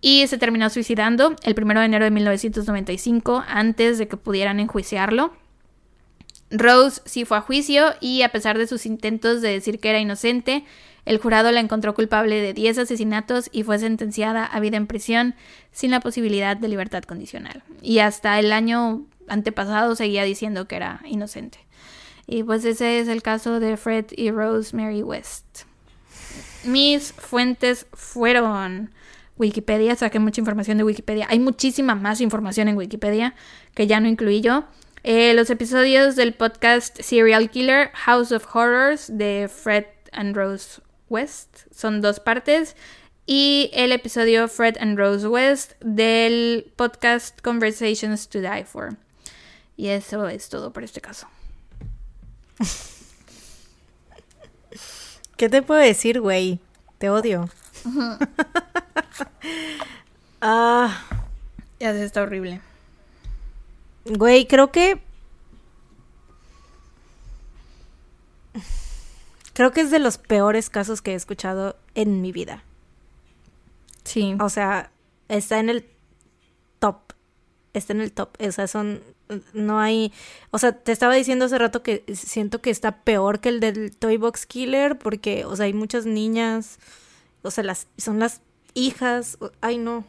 Speaker 2: y se terminó suicidando el 1 de enero de 1995 antes de que pudieran enjuiciarlo. Rose sí fue a juicio y a pesar de sus intentos de decir que era inocente, el jurado la encontró culpable de 10 asesinatos y fue sentenciada a vida en prisión sin la posibilidad de libertad condicional. Y hasta el año antepasado seguía diciendo que era inocente. Y pues ese es el caso de Fred y Rosemary West. Mis fuentes fueron Wikipedia, saqué mucha información de Wikipedia. Hay muchísima más información en Wikipedia que ya no incluí yo. Eh, los episodios del podcast Serial Killer House of Horrors de Fred and Rose West son dos partes. Y el episodio Fred and Rose West del podcast Conversations to Die For. Y eso es todo por este caso.
Speaker 1: ¿Qué te puedo decir, güey? Te odio.
Speaker 2: ah, ya se está horrible.
Speaker 1: Güey, creo que. Creo que es de los peores casos que he escuchado en mi vida.
Speaker 2: Sí.
Speaker 1: O sea, está en el top. Está en el top. O sea, son no hay, o sea, te estaba diciendo hace rato que siento que está peor que el del Toy Box Killer porque, o sea, hay muchas niñas, o sea, las son las hijas, ay no.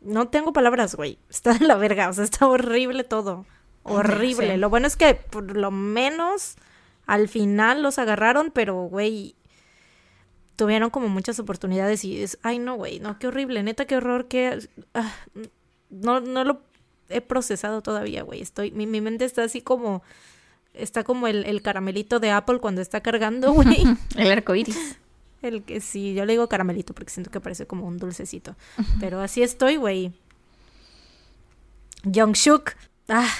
Speaker 1: No tengo palabras, güey. [LAUGHS] Está de la verga, o sea, está horrible todo. Horrible. Lo bueno es que por lo menos al final los agarraron, pero güey, tuvieron como muchas oportunidades y es, ay no, güey, no, qué horrible, neta, qué horror, qué... Ah, no, no lo he procesado todavía, güey, estoy, mi, mi, mente está así como, está como el, el caramelito de Apple cuando está cargando, güey. [LAUGHS]
Speaker 2: el arco iris.
Speaker 1: El que sí, yo le digo caramelito porque siento que parece como un dulcecito. Pero así estoy, güey. Young Shuk. Ah,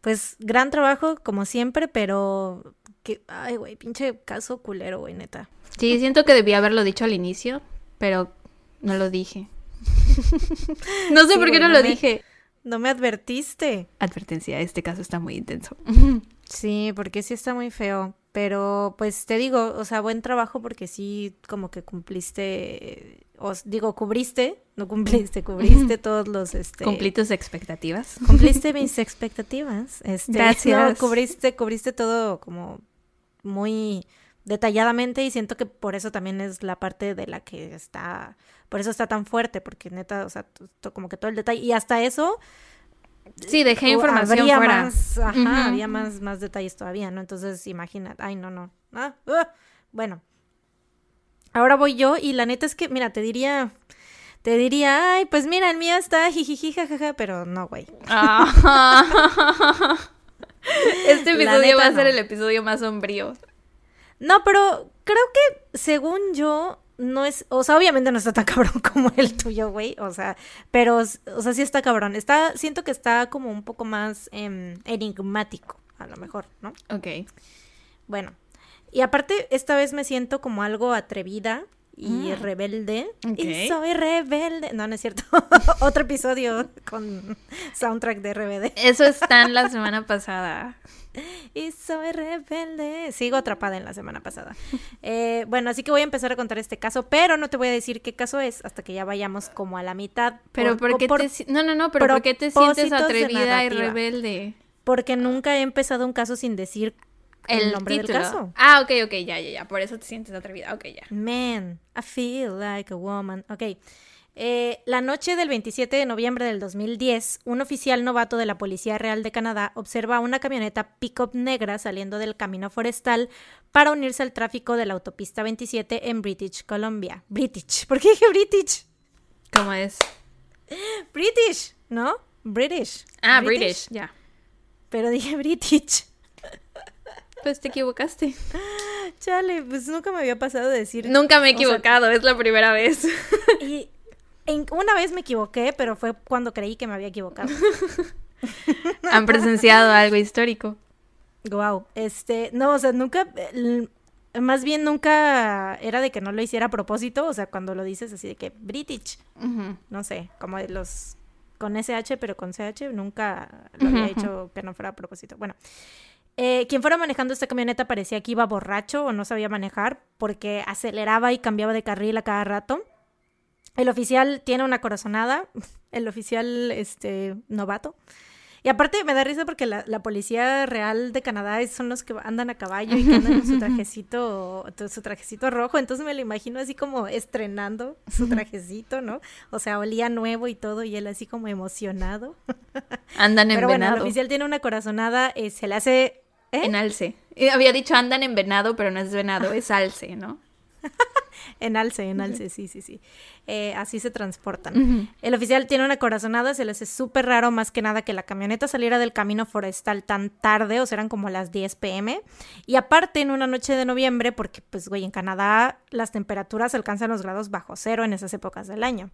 Speaker 1: pues gran trabajo, como siempre, pero que, ay, güey, pinche caso culero, güey, neta.
Speaker 2: Sí, siento que debía haberlo dicho al inicio, pero no lo dije. [LAUGHS] no sé por qué no, lo dije.
Speaker 1: No me advertiste.
Speaker 2: Advertencia, este caso está muy intenso. [LAUGHS]
Speaker 1: sí, porque sí está muy feo. Pero pues te digo, o sea, buen trabajo porque sí como que cumpliste, os digo, cubriste, no cumpliste, [LAUGHS] cubriste todos los... Este,
Speaker 2: Cumplí tus expectativas.
Speaker 1: Cumpliste mis expectativas. Este,
Speaker 2: Gracias.
Speaker 1: cubriste, cubriste todo como muy detalladamente y siento que por eso también es la parte de la que está, por eso está tan fuerte, porque neta, o sea, como que todo el detalle, y hasta eso...
Speaker 2: Sí, dejé información
Speaker 1: habría
Speaker 2: fuera.
Speaker 1: Más, ajá, había más, más detalles todavía, ¿no? Entonces, imagínate, ay, no, no. Ah, uh, bueno, ahora voy yo y la neta es que, mira, te diría, te diría, ay, pues mira, el mío está jijiji, jajaja, pero no, güey.
Speaker 2: Ah. [LAUGHS] este episodio va a ser
Speaker 1: no.
Speaker 2: el episodio más sombrío.
Speaker 1: No, pero creo que según yo no es, o sea, obviamente no está tan [LAUGHS] cabrón como el tuyo, güey, o sea, pero, o sea, sí está cabrón. Está, siento que está como un poco más em, enigmático, a lo mejor, ¿no?
Speaker 2: Ok.
Speaker 1: Bueno, y aparte esta vez me siento como algo atrevida y
Speaker 2: Mm.
Speaker 1: rebelde.
Speaker 2: Ok.
Speaker 1: Y soy rebelde. No, no es cierto. [LAUGHS] Otro episodio con soundtrack de RBD.
Speaker 2: Eso está en la [LAUGHS] semana pasada.
Speaker 1: Y soy rebelde. Sigo atrapada en la semana pasada. Eh, bueno, así que voy a empezar a contar este caso, pero no te voy a decir qué caso es hasta que ya vayamos como a la mitad.
Speaker 2: Pero ¿por, qué
Speaker 1: por-
Speaker 2: te... si- No, no, no, pero ¿por qué te sientes atrevida y rebelde?
Speaker 1: Porque nunca he empezado un caso sin decir el, nombre
Speaker 2: título.
Speaker 1: del caso.
Speaker 2: Ah, ok, ok, ya, ya, ya. Por eso te sientes atrevida. Ok, ya.
Speaker 1: Man, I feel like a woman. Ok. Eh, la noche del 27 de noviembre del 2010, un oficial novato de la Policía Real de Canadá observa una camioneta pick-up negra saliendo del camino forestal para unirse al tráfico de la autopista 27 en British Columbia. British. ¿Por qué dije British?
Speaker 2: ¿Cómo es?
Speaker 1: British, ¿no? British.
Speaker 2: Ah, British, ya.
Speaker 1: Pero dije British.
Speaker 2: Pues te equivocaste.
Speaker 1: Chale, pues nunca me había pasado de decir.
Speaker 2: Nunca me he
Speaker 1: o sea,
Speaker 2: equivocado, es la primera vez.
Speaker 1: y en- una vez me equivoqué, pero fue cuando creí que me había equivocado. [LAUGHS]
Speaker 2: Han presenciado algo histórico.
Speaker 1: Wow, este, no, o sea, nunca, el- más bien nunca era de que no lo hiciera a propósito, o sea, cuando lo dices así de que British, no sé, como de los con SH pero con CH, nunca lo había hecho que no fuera a propósito. Bueno, eh, quien fuera manejando esta camioneta parecía que iba borracho o no sabía manejar porque aceleraba y cambiaba de carril a cada rato. El oficial tiene una corazonada, [LAUGHS] el oficial este novato. Y aparte me da risa porque la, la policía real de Canadá son los que andan a caballo y que andan con su [LAUGHS] trajecito, su trajecito rojo. Entonces me lo imagino así como estrenando su trajecito, ¿no? O sea, olía nuevo y todo, y él así como emocionado.
Speaker 2: Andan en
Speaker 1: Pero bueno, el oficial tiene una corazonada, eh, se le hace. ¿Eh?
Speaker 2: En alce. Había dicho andan en venado, pero no es venado, es alce, ¿no? [LAUGHS]
Speaker 1: En alce, en alce, sí, sí, sí. Eh, así se transportan. El oficial tiene una corazonada, se le hace súper raro más que nada que la camioneta saliera del camino forestal tan tarde, o sea, eran como las 10 pm. Y aparte, en una noche de noviembre, porque pues, güey, en Canadá las temperaturas alcanzan los grados bajo cero en esas épocas del año.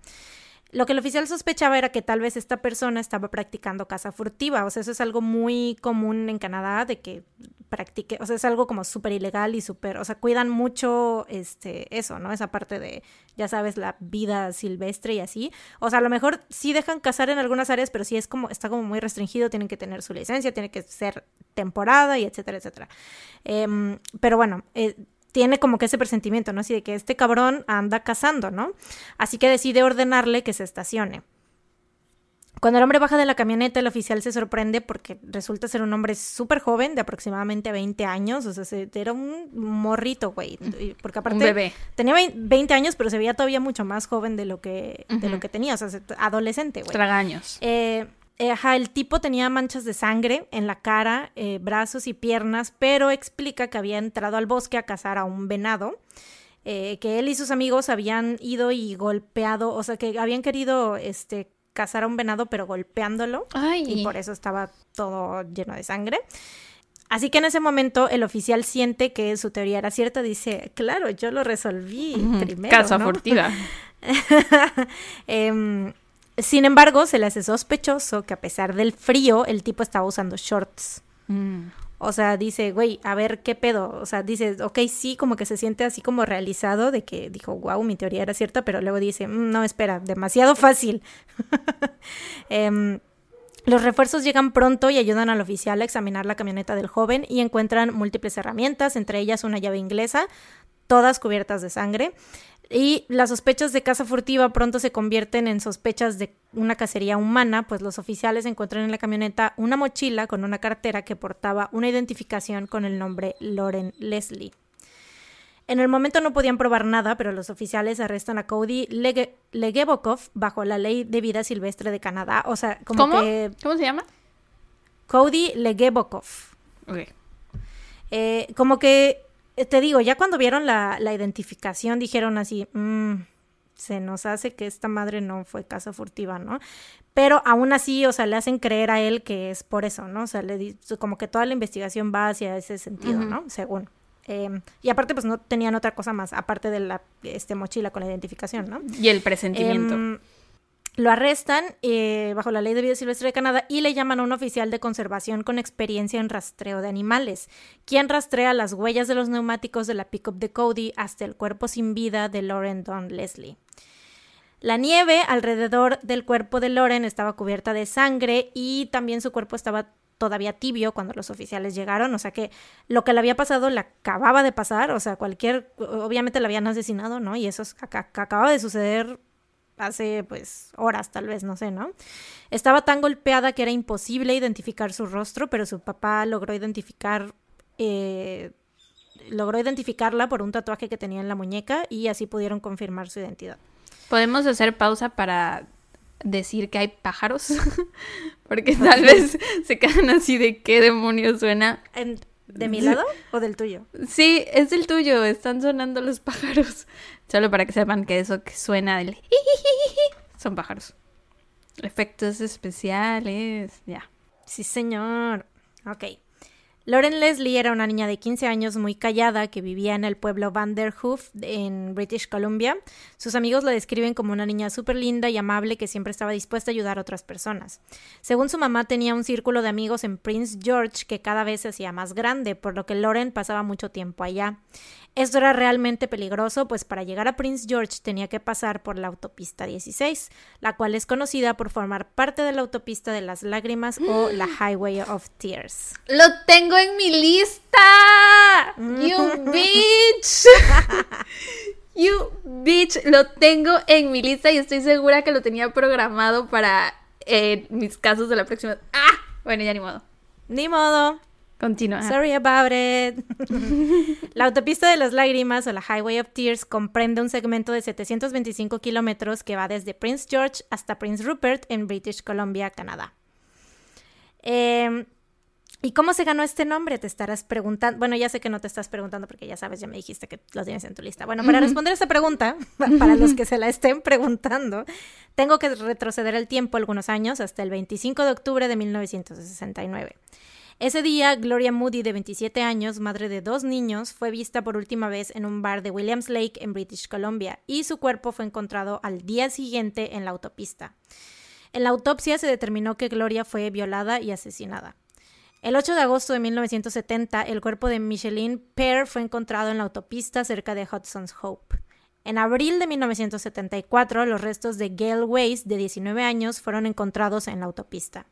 Speaker 1: Lo que el oficial sospechaba era que tal vez esta persona estaba practicando caza furtiva, o sea, eso es algo muy común en Canadá de que practique, o sea, es algo como súper ilegal y súper, o sea, cuidan mucho este eso, ¿no? Esa parte de, ya sabes, la vida silvestre y así. O sea, a lo mejor sí dejan cazar en algunas áreas, pero sí es como, está como muy restringido, tienen que tener su licencia, tiene que ser temporada y etcétera, etcétera. Em, pero bueno, eh, tiene como que ese presentimiento, ¿no? Así de que este cabrón anda cazando, ¿no? Así que decide ordenarle que se estacione. Cuando el hombre baja de la camioneta, el oficial se sorprende porque resulta ser un hombre súper joven, de aproximadamente 20 años. O sea, se- era un morrito, güey. Porque aparte
Speaker 2: Un bebé.
Speaker 1: tenía vein- 20 años, pero se veía todavía mucho más joven de lo que, de lo que tenía. O sea, se- adolescente, güey.
Speaker 2: Tragaños.
Speaker 1: Eh, ajá, el tipo tenía manchas de sangre en la cara, eh, brazos y piernas, pero explica que había entrado al bosque a cazar a un venado. eh, que él y sus amigos habían ido y golpeado, o sea, que habían querido este, cazar a un venado, pero golpeándolo,
Speaker 2: Ay.
Speaker 1: y por eso estaba todo lleno de sangre. Así que en ese momento el oficial siente que su teoría era cierta, dice, claro, yo lo resolví primero.
Speaker 2: Casa
Speaker 1: ¿no?
Speaker 2: furtiva. [LAUGHS]
Speaker 1: Em, sin embargo, se le hace sospechoso que a pesar del frío, el tipo estaba usando shorts.
Speaker 2: Mm.
Speaker 1: O sea, dice, güey, a ver qué pedo. O sea, dice, ok, sí, como que se siente así como realizado de que dijo, wow, mi teoría era cierta, pero luego dice, "Mm, no, espera, demasiado fácil. [LAUGHS] Em, los refuerzos llegan pronto y ayudan al oficial a examinar la camioneta del joven y encuentran múltiples herramientas, entre ellas una llave inglesa, todas cubiertas de sangre. Y las sospechas de caza furtiva pronto se convierten en sospechas de una cacería humana, pues los oficiales encuentran en la camioneta una mochila con una cartera que portaba una identificación con el nombre Lauren Leslie. En el momento no podían probar nada, pero los oficiales arrestan a Cody Lege- Legebokov bajo la ley de vida silvestre de Canadá. O sea, como
Speaker 2: ¿Cómo?
Speaker 1: que
Speaker 2: ¿Cómo se llama?
Speaker 1: Cody Legebokov.
Speaker 2: Ok.
Speaker 1: Eh, como que, te digo, ya cuando vieron la, la identificación dijeron así, "Mm, se nos hace que esta madre no fue casa furtiva, ¿no? Pero aún así, o sea, le hacen creer a él que es por eso, ¿no? O sea, le como que toda la investigación va hacia ese sentido, ¿no? Según. Em, y aparte, pues no tenían otra cosa más, aparte de la este, mochila con la identificación, ¿no?
Speaker 2: Y el presentimiento.
Speaker 1: Em, lo arrestan eh, bajo la ley de vida silvestre de Canadá y le llaman a un oficial de conservación con experiencia en rastreo de animales, quien rastrea las huellas de los neumáticos de la pickup de Cody hasta el cuerpo sin vida de Lauren Don Leslie. La nieve alrededor del cuerpo de Lauren estaba cubierta de sangre y también su cuerpo estaba todavía tibio cuando los oficiales llegaron, o sea que lo que le había pasado le acababa de pasar, o sea, cualquier, obviamente le habían asesinado, ¿no? Y eso acaba de suceder hace pues horas tal vez, no sé, ¿no? Estaba tan golpeada que era imposible identificar su rostro, pero su papá logró identificar, eh, logró identificarla por un tatuaje que tenía en la muñeca y así pudieron confirmar su identidad.
Speaker 2: Podemos hacer pausa para decir que hay pájaros, [LAUGHS] porque tal vez se quedan así de qué demonios suena.
Speaker 1: ¿De mi lado o del tuyo?
Speaker 2: Sí, es del tuyo, están sonando los pájaros. [LAUGHS] Solo para que sepan que eso que suena del [LAUGHS] son pájaros. Efectos especiales, ya.
Speaker 1: Sí, señor. Ok. Lauren Leslie era una niña de 15 años muy callada que vivía en el pueblo Vanderhoof en British Columbia. Sus amigos la describen como una niña súper linda y amable que siempre estaba dispuesta a ayudar a otras personas. Según su mamá, tenía un círculo de amigos en Prince George que cada vez se hacía más grande, por lo que Lauren pasaba mucho tiempo allá. Esto era realmente peligroso, pues para llegar a Prince George tenía que pasar por la autopista 16, la cual es conocida por formar parte de la autopista de las lágrimas o la [GASPS] Highway of Tears.
Speaker 2: ¡Lo tengo en mi lista! ¡You [LAUGHS] bitch! [LAUGHS] ¡You bitch! Lo tengo en mi lista y estoy segura que lo tenía programado para eh, mis casos de la próxima. ¡Ah! Bueno, ya ni modo.
Speaker 1: Ni modo.
Speaker 2: Continúa.
Speaker 1: Sorry about it. [LAUGHS] la autopista de las lágrimas o la Highway of Tears comprende un segmento de 725 kilómetros que va desde Prince George hasta Prince Rupert en British Columbia, Canadá. Em, ¿Y cómo se ganó este nombre? Te estarás preguntando. Bueno, ya sé que no te estás preguntando porque ya sabes, ya me dijiste que lo tienes en tu lista. Bueno, para responder esta pregunta, [LAUGHS] para los que se la estén preguntando, tengo que retroceder el tiempo algunos años hasta el 25 de octubre de 1969. Ese día, Gloria Moody, de 27 años, madre de dos niños, fue vista por última vez en un bar de Williams Lake en British Columbia y su cuerpo fue encontrado al día siguiente en la autopista. En la autopsia se determinó que Gloria fue violada y asesinada. El 8 de agosto de 1970, el cuerpo de Micheline Pear fue encontrado en la autopista cerca de Hudson's Hope. En abril de 1974, los restos de Gail Weiss, de 19 años, fueron encontrados en la autopista.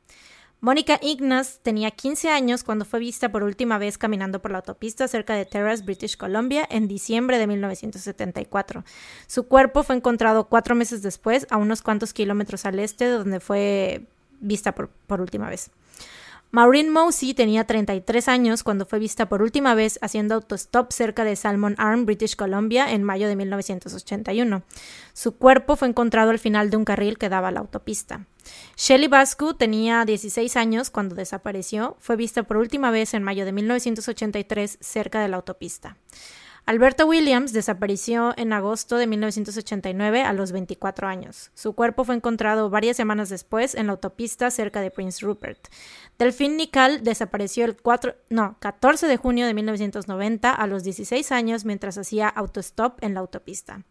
Speaker 1: Mónica Ignas tenía 15 años cuando fue vista por última vez caminando por la autopista cerca de Terrace, British Columbia, en diciembre de 1974. Su cuerpo fue encontrado cuatro meses después, a unos cuantos kilómetros al este de donde fue vista por, por última vez. Maureen Mosey tenía 33 años cuando fue vista por última vez haciendo autostop cerca de Salmon Arm, British Columbia, en mayo de 1981. Su cuerpo fue encontrado al final de un carril que daba a la autopista. Shelley Bascu tenía 16 años cuando desapareció. Fue vista por última vez en mayo de 1983 cerca de la autopista. Alberta Williams desapareció en agosto de 1989 a los 24 años. Su cuerpo fue encontrado varias semanas después en la autopista cerca de Prince Rupert. Delphine Nical desapareció el 4, no, 14 de junio de 1990 a los 16 años mientras hacía autostop en la autopista.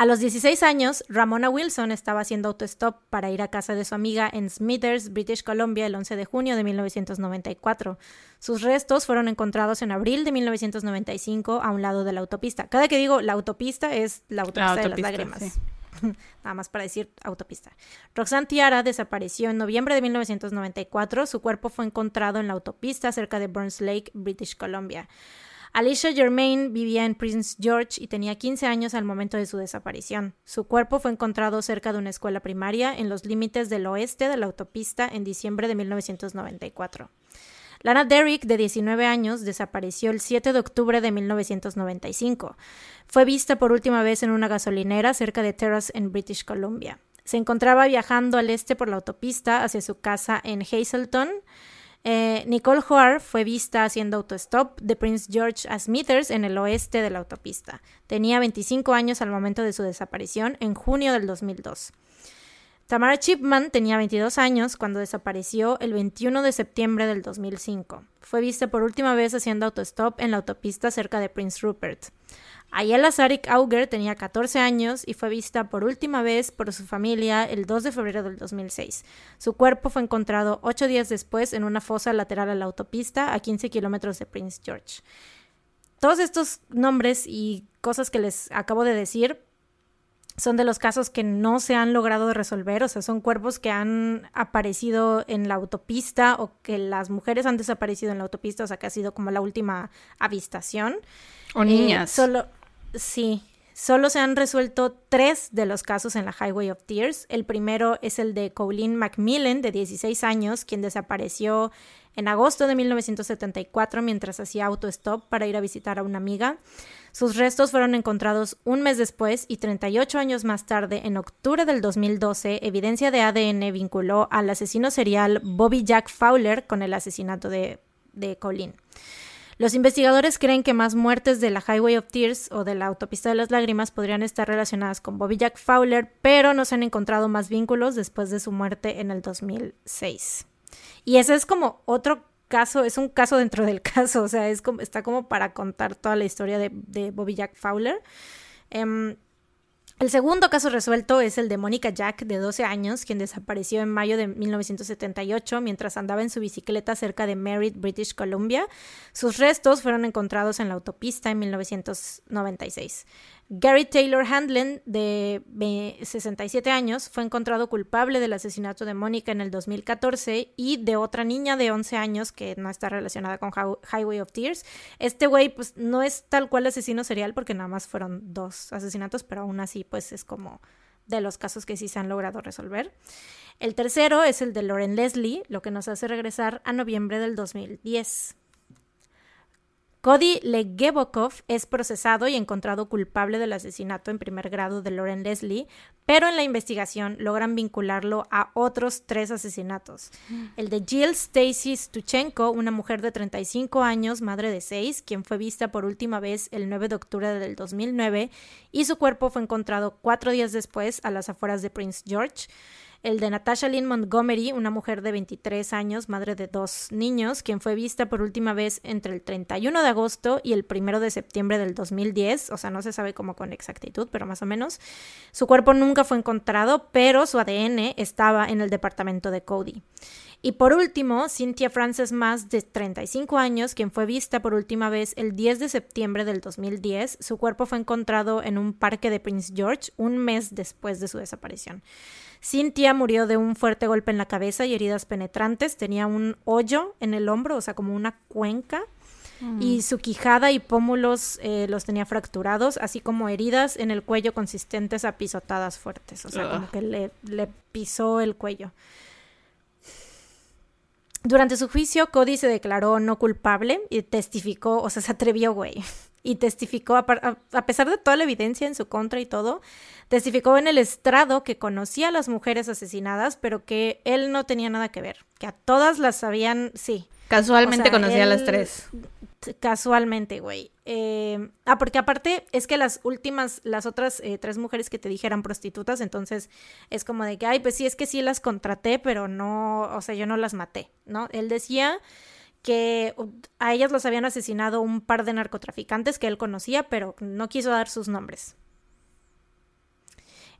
Speaker 1: A los 16 años, Ramona Wilson estaba haciendo autostop para ir a casa de su amiga en Smithers, British Columbia, el 11 de junio de 1994. Sus restos fueron encontrados en abril de 1995 a un lado de la autopista. Cada que digo la autopista es la autopista, de las lágrimas. [LAUGHS] Nada más para decir autopista. Roxanne Tiara desapareció en noviembre de 1994. Su cuerpo fue encontrado en la autopista cerca de Burns Lake, British Columbia. Alicia Germain vivía en Prince George y tenía 15 años al momento de su desaparición. Su cuerpo fue encontrado cerca de una escuela primaria en los límites del oeste de la autopista en diciembre de 1994. Lana Derrick, de 19 años, desapareció el 7 de octubre de 1995. Fue vista por última vez en una gasolinera cerca de Terrace en British Columbia. Se encontraba viajando al este por la autopista hacia su casa en Hazleton, Eh, Nicole Hoare fue vista haciendo autostop de Prince George a Smithers en el oeste de la autopista. Tenía 25 años al momento de su desaparición en junio del 2002. Tamara Chipman tenía 22 años cuando desapareció el 21 de septiembre del 2005. Fue vista por última vez haciendo autostop en la autopista cerca de Prince Rupert. Ayala Sarik Auger tenía 14 años y fue vista por última vez por su familia el 2 de febrero del 2006. Su cuerpo fue encontrado ocho días después en una fosa lateral a la autopista a 15 kilómetros de Prince George. Todos estos nombres y cosas que les acabo de decir son de los casos que no se han logrado resolver, o sea, son cuerpos que han aparecido en la autopista o que las mujeres han desaparecido en la autopista, o sea, que ha sido como la última avistación.
Speaker 2: O niñas.
Speaker 1: Eh, solo, sí, solo se han resuelto tres de los casos en la Highway of Tears. El primero es el de Colleen Macmillan, de 16 años, quien desapareció en agosto de 1974 mientras hacía autostop para ir a visitar a una amiga. Sus restos fueron encontrados un mes después y 38 años más tarde, en octubre del 2012, evidencia de ADN vinculó al asesino serial Bobby Jack Fowler con el asesinato de, de Colleen. Los investigadores creen que más muertes de la Highway of Tears o de la Autopista de las Lágrimas podrían estar relacionadas con Bobby Jack Fowler, pero no se han encontrado más vínculos después de su muerte en el 2006. Y ese es como otro caso, es un caso dentro del [LAUGHS] caso, o sea, es como, está como para contar toda la historia de, Bobby Jack Fowler. Em, el segundo caso resuelto es el de Mónica Jack, de 12 años, quien desapareció en mayo de 1978 mientras andaba en su bicicleta cerca de Merritt, British Columbia. Sus restos fueron encontrados en la autopista en 1996. Gary Taylor Handlen, de 67 años, fue encontrado culpable del asesinato de Mónica en el 2014 y de otra niña de 11 años que no está relacionada con Highway of Tears. Este güey, pues, no es tal cual asesino serial porque nada más fueron dos asesinatos, pero aún así, pues, es como de los casos que sí se han logrado resolver. El tercero es el de Lauren Leslie, lo que nos hace regresar a noviembre del 2010. Cody Legebokov es procesado y encontrado culpable del asesinato en primer grado de Lauren Leslie, pero en la investigación logran vincularlo a otros tres asesinatos. El de Jill Stacy Stuchenko, una mujer de 35 años, madre de seis, quien fue vista por última vez el 9 de octubre del 2009 y su cuerpo fue encontrado cuatro días después a las afueras de Prince George el de Natasha Lynn Montgomery, una mujer de 23 años, madre de dos niños, quien fue vista por última vez entre el 31 de agosto y el 1 de septiembre del 2010, o sea, no se sabe cómo con exactitud, pero más o menos. Su cuerpo nunca fue encontrado, pero su ADN estaba en el departamento de Cody. Y por último, Cynthia Frances Más, de 35 años, quien fue vista por última vez el 10 de septiembre del 2010. Su cuerpo fue encontrado en un parque de Prince George un mes después de su desaparición. Cynthia murió de un fuerte golpe en la cabeza y heridas penetrantes. Tenía un hoyo en el hombro, o sea, como una cuenca. Y mm. su quijada y pómulos eh, los tenía fracturados, así como heridas en el cuello consistentes a pisotadas fuertes. O sea, como que le, le pisó el cuello. Durante su juicio, Cody se declaró no culpable y testificó, o sea, se atrevió, güey, y testificó, a, pesar de toda la evidencia en su contra y todo, testificó en el estrado que conocía a las mujeres asesinadas, pero que él no tenía nada que ver, que a todas las sabían, sí.
Speaker 2: Casualmente conocía a las tres
Speaker 1: casualmente, güey. Eh, ah, porque aparte es que las últimas, las otras eh, tres mujeres que te dijeran prostitutas, entonces es como de que, ay, pues sí, es que sí las contraté, pero no, o sea, yo no las maté, ¿no? Él decía que a ellas los habían asesinado un par de narcotraficantes que él conocía, pero no quiso dar sus nombres.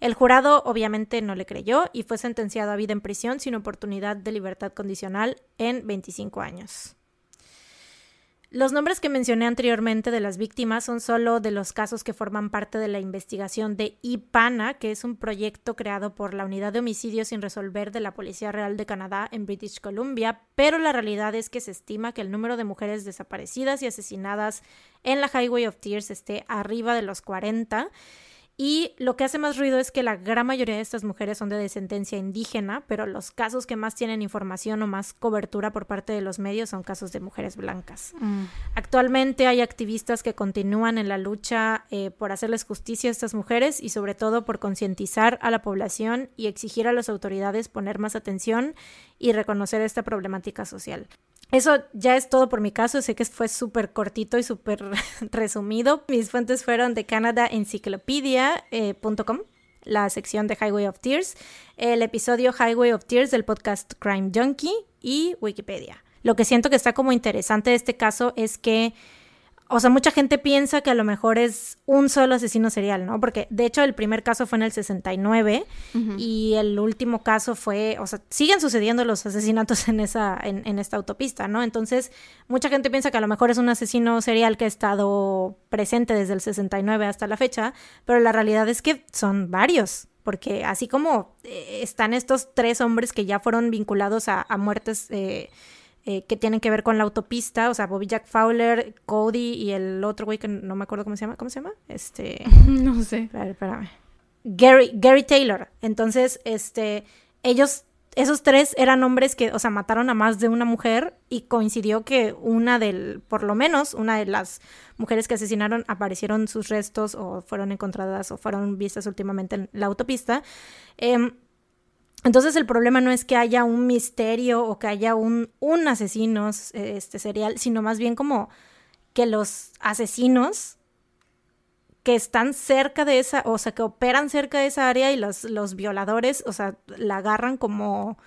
Speaker 1: El jurado obviamente no le creyó y fue sentenciado a vida en prisión sin oportunidad de libertad condicional en 25 años. Los nombres que mencioné anteriormente de las víctimas son solo de los casos que forman parte de la investigación de IPANA, que es un proyecto creado por la Unidad de Homicidios sin Resolver de la Policía Real de Canadá en British Columbia, pero la realidad es que se estima que el número de mujeres desaparecidas y asesinadas en la Highway of Tears esté arriba de los 40 y lo que hace más ruido es que la gran mayoría de estas mujeres son de descendencia indígena, pero los casos que más tienen información o más cobertura por parte de los medios son casos de mujeres blancas. Mm. Actualmente hay activistas que continúan en la lucha eh, por hacerles justicia a estas mujeres y sobre todo por concientizar a la población y exigir a las autoridades poner más atención y reconocer esta problemática social. Eso ya es todo por mi caso. Sé que fue súper cortito y súper [LAUGHS] resumido. Mis fuentes fueron de canadaencyclopedia.com, eh, la sección de Highway of Tears, el episodio Highway of Tears del podcast Crime Junkie y Wikipedia. Lo que siento que está como interesante de este caso es que o sea, mucha gente piensa que a lo mejor es un solo asesino serial, ¿no? Porque de hecho el primer caso fue en el 69 y el último caso fue, o sea, siguen sucediendo los asesinatos [LAUGHS] en esa en, en, esta autopista, ¿no? Entonces, mucha gente piensa que a lo mejor es un asesino serial que ha estado presente desde el 69 hasta la fecha, pero la realidad es que son varios. Porque así como eh, están estos tres hombres que ya fueron vinculados a, a muertes eh, eh, que tienen que ver con la autopista, o sea, Bobby Jack Fowler, Cody y el otro güey que no me acuerdo cómo se llama, ¿cómo se llama? Este... [LAUGHS]
Speaker 2: no sé.
Speaker 1: espérame. Gary, Gary Taylor. Entonces, este, ellos, esos tres eran hombres que, o sea, mataron a más de una mujer y coincidió que una del, por lo menos, una de las mujeres que asesinaron aparecieron sus restos o fueron encontradas o fueron vistas últimamente en la autopista. Eh, entonces el problema no es que haya un misterio o que haya un, un asesino este, serial, sino más bien como que los asesinos que están cerca de esa, o sea, que operan cerca de esa área y los, los violadores, o sea, la agarran como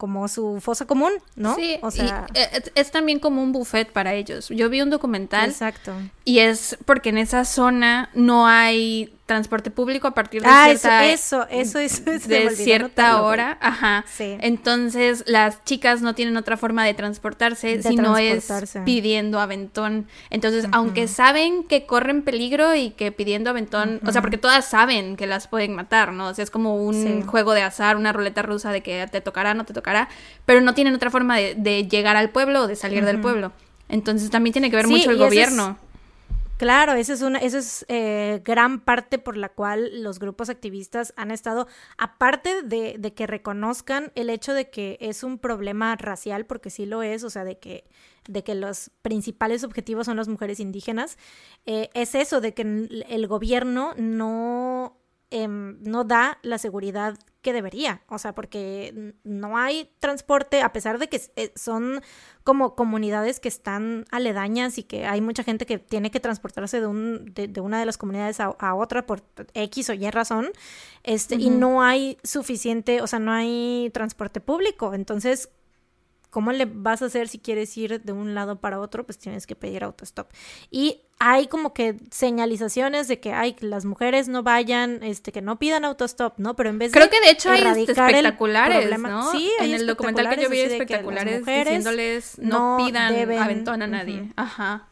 Speaker 1: como su fosa común, ¿no?
Speaker 2: Sí, o sea, eh, es, también como un buffet para ellos. Yo vi un documental.
Speaker 1: Exacto.
Speaker 2: Y es porque en esa zona no hay transporte público a partir de
Speaker 1: ah,
Speaker 2: cierta
Speaker 1: eso, eso, eso,
Speaker 2: de cierta hora, ajá. Sí. Entonces las chicas no tienen otra forma de transportarse si no es pidiendo aventón. Entonces, aunque saben que corren peligro y que pidiendo aventón, o sea, porque todas saben que las pueden matar, ¿no? O sea, es como un juego de azar, una ruleta rusa de que te tocará, no te tocará, pero no tienen otra forma de, llegar al pueblo o de salir del pueblo. Entonces también tiene que ver mucho el gobierno.
Speaker 1: Claro, esa es una, esa es eh, gran parte por la cual los grupos activistas han estado, aparte de, de, que reconozcan el hecho de que es un problema racial, porque sí lo es, o sea, de que, de que los principales objetivos son las mujeres indígenas, eh, es eso, de que el gobierno no Em, no da la seguridad que debería, o sea, porque no hay transporte, a pesar de que eh, son como comunidades que están aledañas y que hay mucha gente que tiene que transportarse de, un, de, una de las comunidades a, otra por X o Y razón, este, y no hay suficiente, o sea, no hay transporte público, entonces ¿Cómo le vas a hacer si quieres ir de un lado para otro? Pues tienes que pedir autostop. Y hay como que señalizaciones de que hay las mujeres no vayan, este, que no pidan autostop, ¿no? Pero en vez
Speaker 2: Creo
Speaker 1: de
Speaker 2: que de hecho hay espectaculares, ¿no?
Speaker 1: Sí,
Speaker 2: en el documental que yo vi espectaculares diciéndoles no, pidan aventón a nadie. Ajá.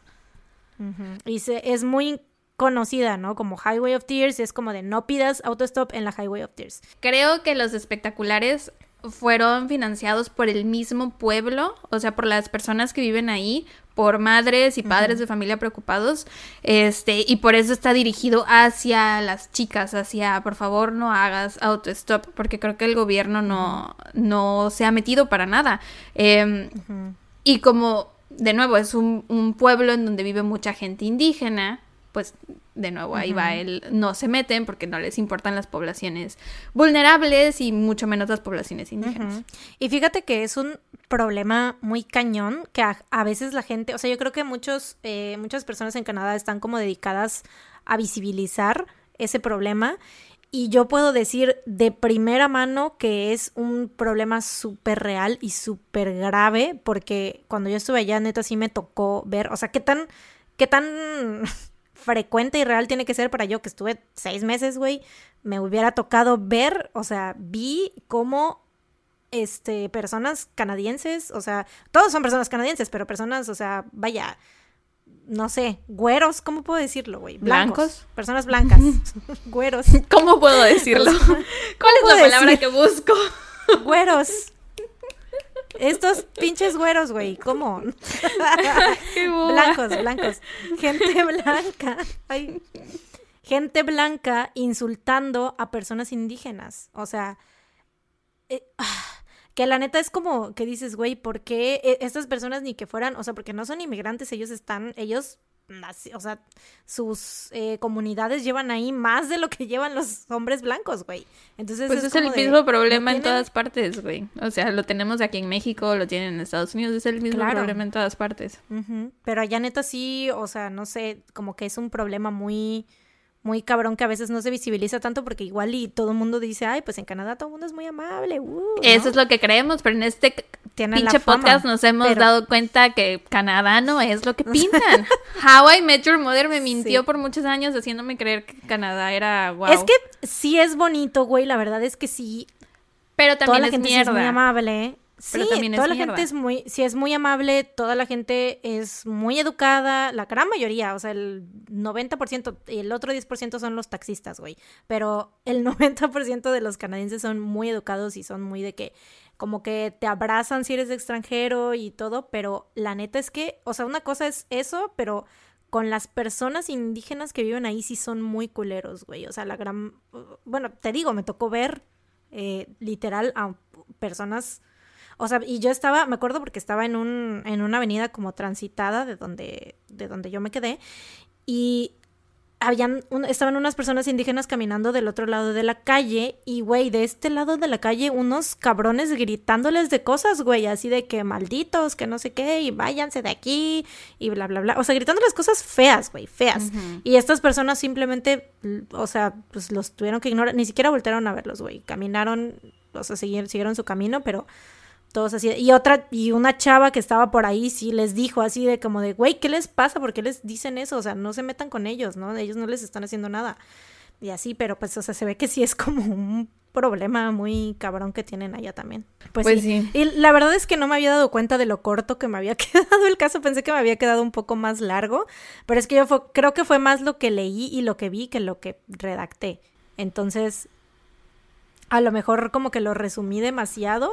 Speaker 1: Y se, es muy conocida, ¿no? Como Highway of Tears, es como de no pidas autostop en la Highway of Tears.
Speaker 2: Creo que los espectaculares fueron financiados por el mismo pueblo, o sea, por las personas que viven ahí, por madres y padres de familia preocupados, este, y por eso está dirigido hacia las chicas, hacia, por favor, no hagas autostop, porque creo que el gobierno no, no se ha metido para nada. Em, y como, de nuevo, es un, un pueblo en donde vive mucha gente indígena, pues de nuevo ahí va el no se meten porque no les importan las poblaciones vulnerables y mucho menos las poblaciones indígenas.
Speaker 1: Y fíjate que es un problema muy cañón que a, veces la gente, o sea, yo creo que muchos, eh, muchas personas en Canadá están como dedicadas a visibilizar ese problema. Y yo puedo decir de primera mano que es un problema súper real y súper grave, porque cuando yo estuve allá, neta, sí me tocó ver, o sea, qué tan, qué tan frecuente y real tiene que ser para yo que estuve seis meses, güey, me hubiera tocado ver, o sea, vi cómo este, personas canadienses, o sea, todos son personas canadienses, pero personas, o sea, vaya, no sé, güeros, ¿cómo puedo decirlo, güey?
Speaker 2: Blancos.
Speaker 1: Personas blancas, [LAUGHS] güeros.
Speaker 2: ¿Cómo puedo decirlo? ¿Cuál es la palabra que busco?
Speaker 1: güeros. Estos pinches güeros, güey, ¿cómo? [LAUGHS] blancos, blancos. Gente blanca. Ay. Gente blanca insultando a personas indígenas. O sea, eh, que la neta es como que dices, güey, ¿por qué e-, estas personas ni que fueran, o sea, porque no son inmigrantes, ellos están, ellos o sea, sus eh, comunidades llevan ahí más de lo que llevan los hombres blancos, güey. Entonces
Speaker 2: pues es, el mismo problema en todas partes, güey. O sea, lo tenemos aquí en México, lo tienen en Estados Unidos, es el mismo problema en todas partes.
Speaker 1: Pero allá neta sí, o sea, no sé, como que es un problema muy muy cabrón que a veces no se visibiliza tanto porque igual y todo el mundo dice, ay, pues en Canadá todo el mundo es muy amable. Uh",
Speaker 2: Eso es lo que creemos, pero en este pinche podcast nos hemos dado cuenta que Canadá no es lo que [LAUGHS] pintan. How I Met Your Mother me mintió por muchos años haciéndome creer que Canadá era guau.
Speaker 1: Es que sí es bonito, güey, la verdad es que sí.
Speaker 2: Pero también es mierda.
Speaker 1: es muy amable. Sí, toda la gente es muy, sí es muy amable, toda la gente es muy educada, la gran mayoría, o sea, el 90% y el otro 10% son los taxistas, güey, pero el [LAUGHS] 90% de los canadienses son muy educados y son muy de que como que te abrazan si eres extranjero y todo, pero la neta es que, o sea, una cosa es eso, pero con las personas indígenas que viven ahí sí son muy culeros, güey, o sea, la gran, bueno, te digo, me tocó ver eh, literal a personas o sea, y yo estaba, me acuerdo porque estaba en un, en una avenida como transitada de donde, de donde yo me quedé. Y habían, estaban unas personas indígenas caminando del otro lado de la calle. Y, güey, de este lado de la calle, unos cabrones gritándoles de cosas, güey, así de que malditos, que no sé qué, y váyanse de aquí, y bla, bla, bla. O sea, gritándoles cosas feas, güey, feas. Y estas personas simplemente, o sea, pues los tuvieron que ignorar, ni siquiera voltearon a verlos, güey. Caminaron, o sea, siguieron, siguieron su camino, pero todos así. Y otra, y una chava que estaba por ahí sí les dijo así de como de, güey, ¿qué les pasa? ¿Por qué les dicen eso? O sea, no se metan con ellos, ¿no? Ellos no les están haciendo nada. Y así, pero pues, o sea, se ve que sí es como un problema muy cabrón que tienen allá también. Pues, pues sí. Y la verdad es que no me había dado cuenta de lo corto que me había [LAUGHS] quedado el caso. Pensé que me había quedado un poco más largo, pero es que yo creo que fue más lo que leí y lo que vi que lo que redacté. Entonces, a lo mejor como que lo resumí demasiado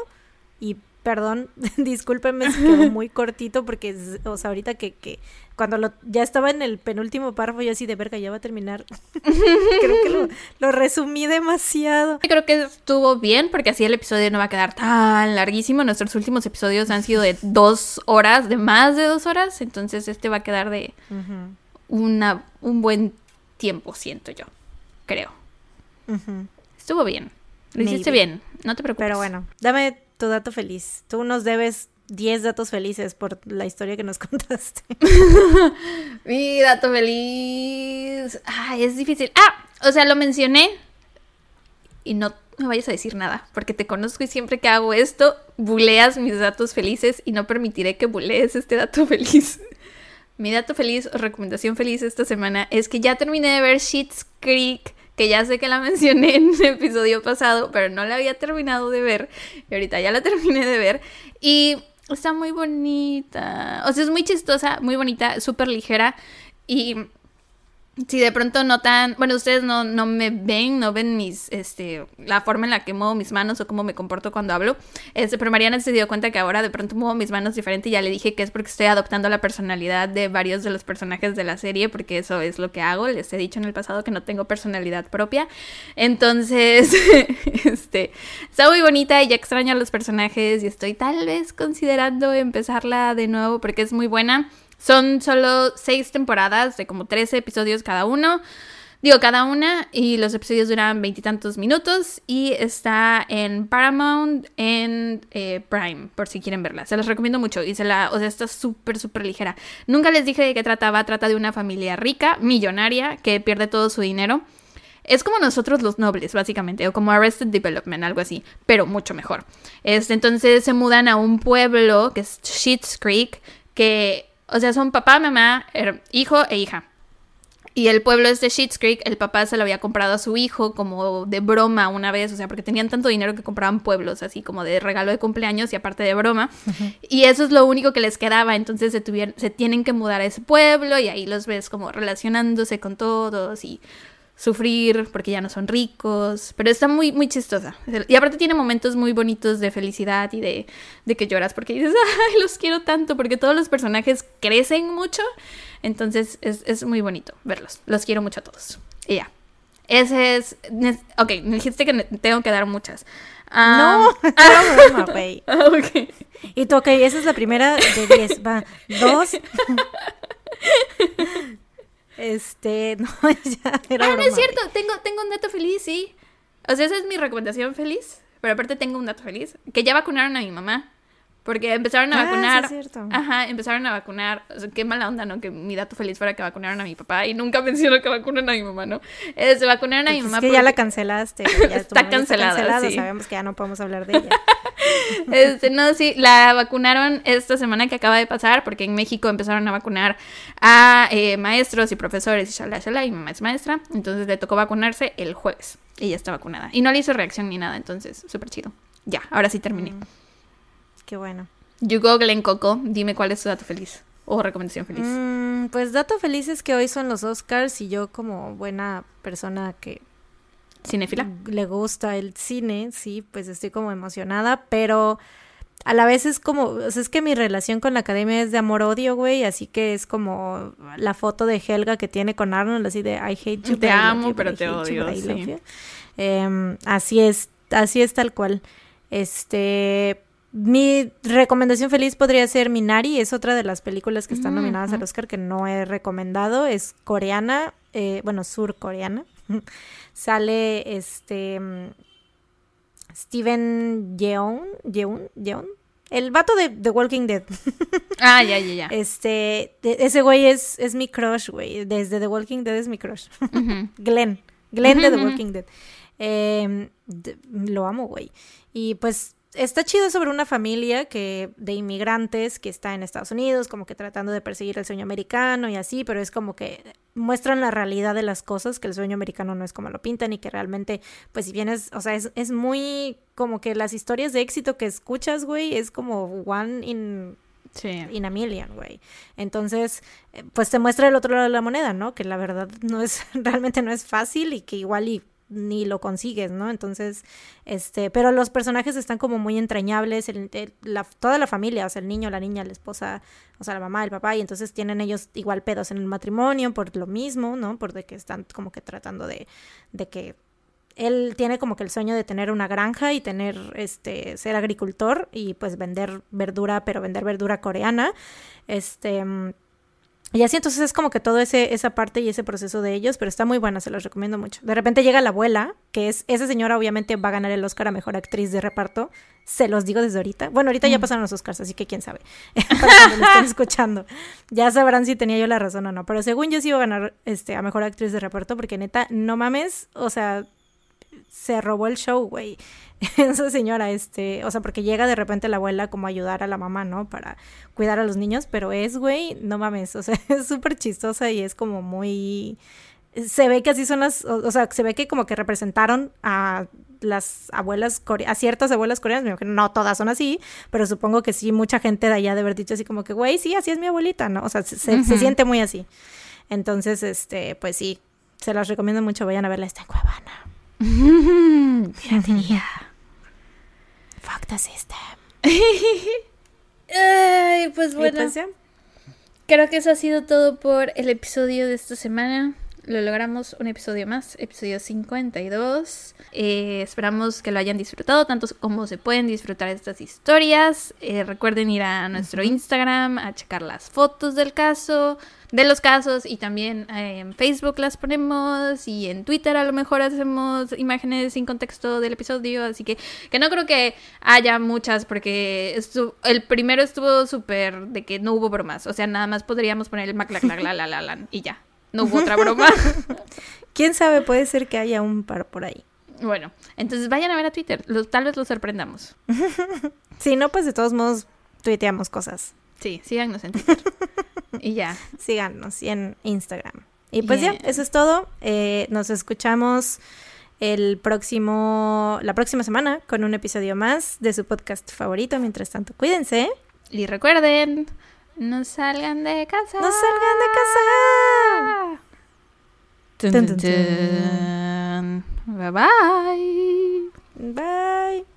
Speaker 1: y perdón, [LAUGHS] discúlpenme, se quedó [LAUGHS] muy cortito porque, o sea, ahorita que, que cuando lo, ya estaba en el penúltimo párrafo, yo así de verga, ya va a terminar. [LAUGHS] creo que lo, resumí demasiado.
Speaker 2: Creo que estuvo bien porque así el episodio no va a quedar tan larguísimo. Nuestros últimos episodios han sido de dos horas, de más de dos horas, entonces este va a quedar de una, un buen tiempo, siento yo, creo. Estuvo bien. Lo hiciste bien, no te preocupes.
Speaker 1: Pero bueno, dame tu dato feliz. Tú nos debes 10 datos felices por la historia que nos [LAUGHS] contaste. [LAUGHS]
Speaker 2: Mi dato feliz. Ay, es difícil. Ah, o sea, lo mencioné. Y no me vayas a decir nada, porque te conozco y siempre que hago esto, buleas mis datos felices y no permitiré que bulees este dato [LAUGHS] feliz. Mi dato feliz o recomendación feliz esta semana es que ya terminé de ver Sheets Creek que ya sé que la [LAUGHS] mencioné en el episodio pasado, pero no la había terminado de ver. Y ahorita ya la [LAUGHS] terminé de ver. Y está muy bonita. O sea, es muy chistosa, muy bonita, súper ligera. Y si de pronto notan, bueno, ustedes no, no me ven, no ven mis, este, la forma en la que muevo mis manos o cómo me comporto cuando hablo, este, pero Mariana se dio cuenta que ahora de pronto muevo mis manos diferente y ya le dije que es porque estoy adoptando la personalidad de varios de los personajes de la serie, porque eso es lo que hago, les he dicho en el pasado que no tengo personalidad propia, entonces, [LAUGHS] este, está muy bonita y ya extraño a los personajes y estoy tal vez considerando empezarla de nuevo porque es muy buena. Son solo seis temporadas de como 13 episodios cada uno. Digo, cada una. Y los episodios duran veintitantos minutos. Y está en Paramount, en eh, Prime, por si quieren verla. Se los recomiendo mucho. Y se la, o sea, está súper, súper ligera. Nunca les dije de qué trataba. Trata de una familia rica, millonaria, que pierde todo su dinero. Es como nosotros los nobles, básicamente, o como Arrested Development, algo así, pero mucho mejor. Este, entonces se mudan a un pueblo que es Sheets Creek, que o sea, son papá, mamá, hijo e hija. Y el pueblo es de Sheets Creek, el papá se lo había comprado a su hijo como de broma una vez, o sea, porque tenían tanto dinero que compraban pueblos, así como de regalo de cumpleaños y aparte de broma. Y eso es lo único que les quedaba, entonces se, tuvieron, se tienen que mudar a ese pueblo y ahí los ves como relacionándose con todos y sufrir porque ya no son ricos, pero está muy, muy chistosa. Y aparte tiene momentos muy bonitos de felicidad y de, de, que lloras porque dices, [LAUGHS] ay, los quiero tanto, porque todos los personajes crecen mucho, entonces es, es muy bonito verlos. Los quiero mucho a todos. Y ya. Ese es... Ok, me dijiste que tengo que dar muchas. [LAUGHS]
Speaker 1: no, no güey. [LAUGHS] Y tú, ok, esa es la primera de 10. Va, dos. Este, [LAUGHS] no, ya era
Speaker 2: Ah, no
Speaker 1: broma,
Speaker 2: es cierto, tengo, tengo un dato feliz, sí. O sea, esa es mi recomendación feliz. Pero aparte tengo un dato feliz. Que ya vacunaron a mi mamá. Porque empezaron a
Speaker 1: Ah, sí,
Speaker 2: vacunar.
Speaker 1: es cierto.
Speaker 2: Ajá, empezaron a vacunar. O sea, qué mala onda, ¿no? Que mi dato feliz fuera que vacunaron a mi papá. Y nunca [LAUGHS] menciono que vacunan a mi mamá, ¿no? Eh, se vacunaron a mi
Speaker 1: Pues
Speaker 2: mamá.
Speaker 1: es que ya la
Speaker 2: porque-
Speaker 1: cancelaste. [LAUGHS] ya
Speaker 2: Está cancelada, sí.
Speaker 1: Sabemos que ya no podemos hablar de ella. [LAUGHS]
Speaker 2: Este, no, sí, la vacunaron esta semana que acaba de pasar, porque en México empezaron a vacunar a eh, maestros y profesores y shala, shala, y mi mamá es maestra, entonces le tocó vacunarse el jueves. Y ya está vacunada. Y no le hizo reacción ni nada, entonces, súper chido. Ya, ahora sí terminé.
Speaker 1: Mm. Qué bueno.
Speaker 2: You go, Glen Coco, dime cuál es tu dato feliz o recomendación feliz.
Speaker 1: Mm, pues dato feliz es que hoy son los Oscars y yo como buena persona que
Speaker 2: Cinefila.
Speaker 1: le gusta el cine, sí, pues estoy como emocionada, pero a la vez es como, o sea, es que mi relación con la academia es de amor-odio, güey, así que es como la foto de Helga que tiene con Arnold, así de I hate you.
Speaker 2: Te amo, pero te odio, sí.
Speaker 1: Em, así es, así es tal cual. Este, mi recomendación feliz podría ser Minari, es otra de las películas que están
Speaker 2: Mm,
Speaker 1: nominadas al. Oscar que no he recomendado, es coreana, eh, bueno, surcoreana. [LAUGHS] Sale este Steven Yeun, Yeun, Yeun, el vato de The Walking Dead. [LAUGHS]
Speaker 2: Ah, ya, ya, ya.
Speaker 1: Este, de- ese güey es, es mi crush, güey. Desde The Walking Dead es mi crush. [LAUGHS] Glenn. Glenn de The. Walking Dead. Eh, de- lo amo, güey. Y pues está chido sobre una familia que de inmigrantes que está en Estados Unidos, como que tratando de perseguir el sueño americano y así, pero es como que muestran la realidad de las cosas, que el sueño americano no es como lo pintan y que realmente, pues si bien es, o sea, es, es muy como que las historias de éxito que escuchas, güey, es como one in
Speaker 2: Sí.
Speaker 1: in a million, güey. Entonces, eh, pues te muestra el otro lado de la moneda, ¿no? Que la verdad no es, [LAUGHS] realmente no es fácil y que igual y ni lo consigues, ¿no? Entonces, este, pero los personajes están como muy entrañables, toda la familia, o sea, el niño, la niña, la esposa, o sea, la mamá, el papá, y entonces tienen ellos igual pedos en el matrimonio por lo mismo, ¿no? Por de que están como que tratando de, de que él tiene como que el sueño de tener una granja y tener, este, ser agricultor y pues vender verdura, pero vender verdura coreana, este, mm, y así entonces es como que todo ese, esa parte y ese proceso de ellos, pero está muy buena, se los recomiendo mucho. De repente llega la abuela, que es, esa señora obviamente va a ganar el Oscar a Mejor Actriz de Reparto, se los digo desde ahorita. Bueno, ahorita ya
Speaker 2: Mm.
Speaker 1: pasaron los Oscars, así que quién sabe, [LAUGHS] para cuando lo estén [LAUGHS] escuchando. Ya sabrán si tenía yo la razón o no, pero según yo sí iba a ganar este, a Mejor Actriz de Reparto, porque neta, no mames, o sea, se robó el show, güey. [LAUGHS] Esa señora, este, o sea, porque llega de repente la abuela como a ayudar a la mamá, ¿no? Para cuidar a los niños, pero es, güey, no mames, o sea, [LAUGHS] es súper chistosa y es como muy... Se ve que así son las, o, o sea, se ve que como que representaron a las abuelas, a ciertas abuelas coreanas, me imagino, no todas son así, pero supongo que sí, mucha gente de allá de haber dicho así como que, güey, sí, así es mi abuelita, ¿no? O sea, se, se- siente muy así. Entonces, este, pues sí, se las recomiendo mucho, vayan a verla, está en Cuevana. Piratería. Fuck the system.
Speaker 2: Ay, pues bueno.
Speaker 1: pues.
Speaker 2: Creo que eso ha sido todo por el episodio de esta semana. Lo logramos un episodio más, episodio 52. Eh, esperamos que lo hayan disfrutado tanto como se pueden disfrutar estas historias. Eh, recuerden ir a nuestro Instagram a checar las fotos del caso, de los casos y también eh, en Facebook las ponemos y en Twitter a lo mejor hacemos imágenes sin contexto del episodio. Así que, que no creo que haya muchas porque estu- el primero estuvo súper de que no hubo bromas. O sea, nada más podríamos poner el maclaclaclalalalan y ya. No hubo otra broma. [LAUGHS]
Speaker 1: Quién sabe, puede ser que haya un par por ahí.
Speaker 2: bueno, entonces vayan a ver a Twitter. Lo- tal vez los sorprendamos. [LAUGHS]
Speaker 1: Si no, pues de todos modos tuiteamos cosas.
Speaker 2: Sí, síganos en Twitter. [LAUGHS] [LAUGHS] y ya.
Speaker 1: Síganos y en Instagram. Y pues ya, eso es todo. Eh, nos escuchamos el próximo, la próxima semana con un episodio más de su podcast favorito. Mientras tanto, cuídense.
Speaker 2: Y recuerden, no salgan de casa.
Speaker 1: No salgan de casa.
Speaker 2: Bye bye.
Speaker 1: Bye.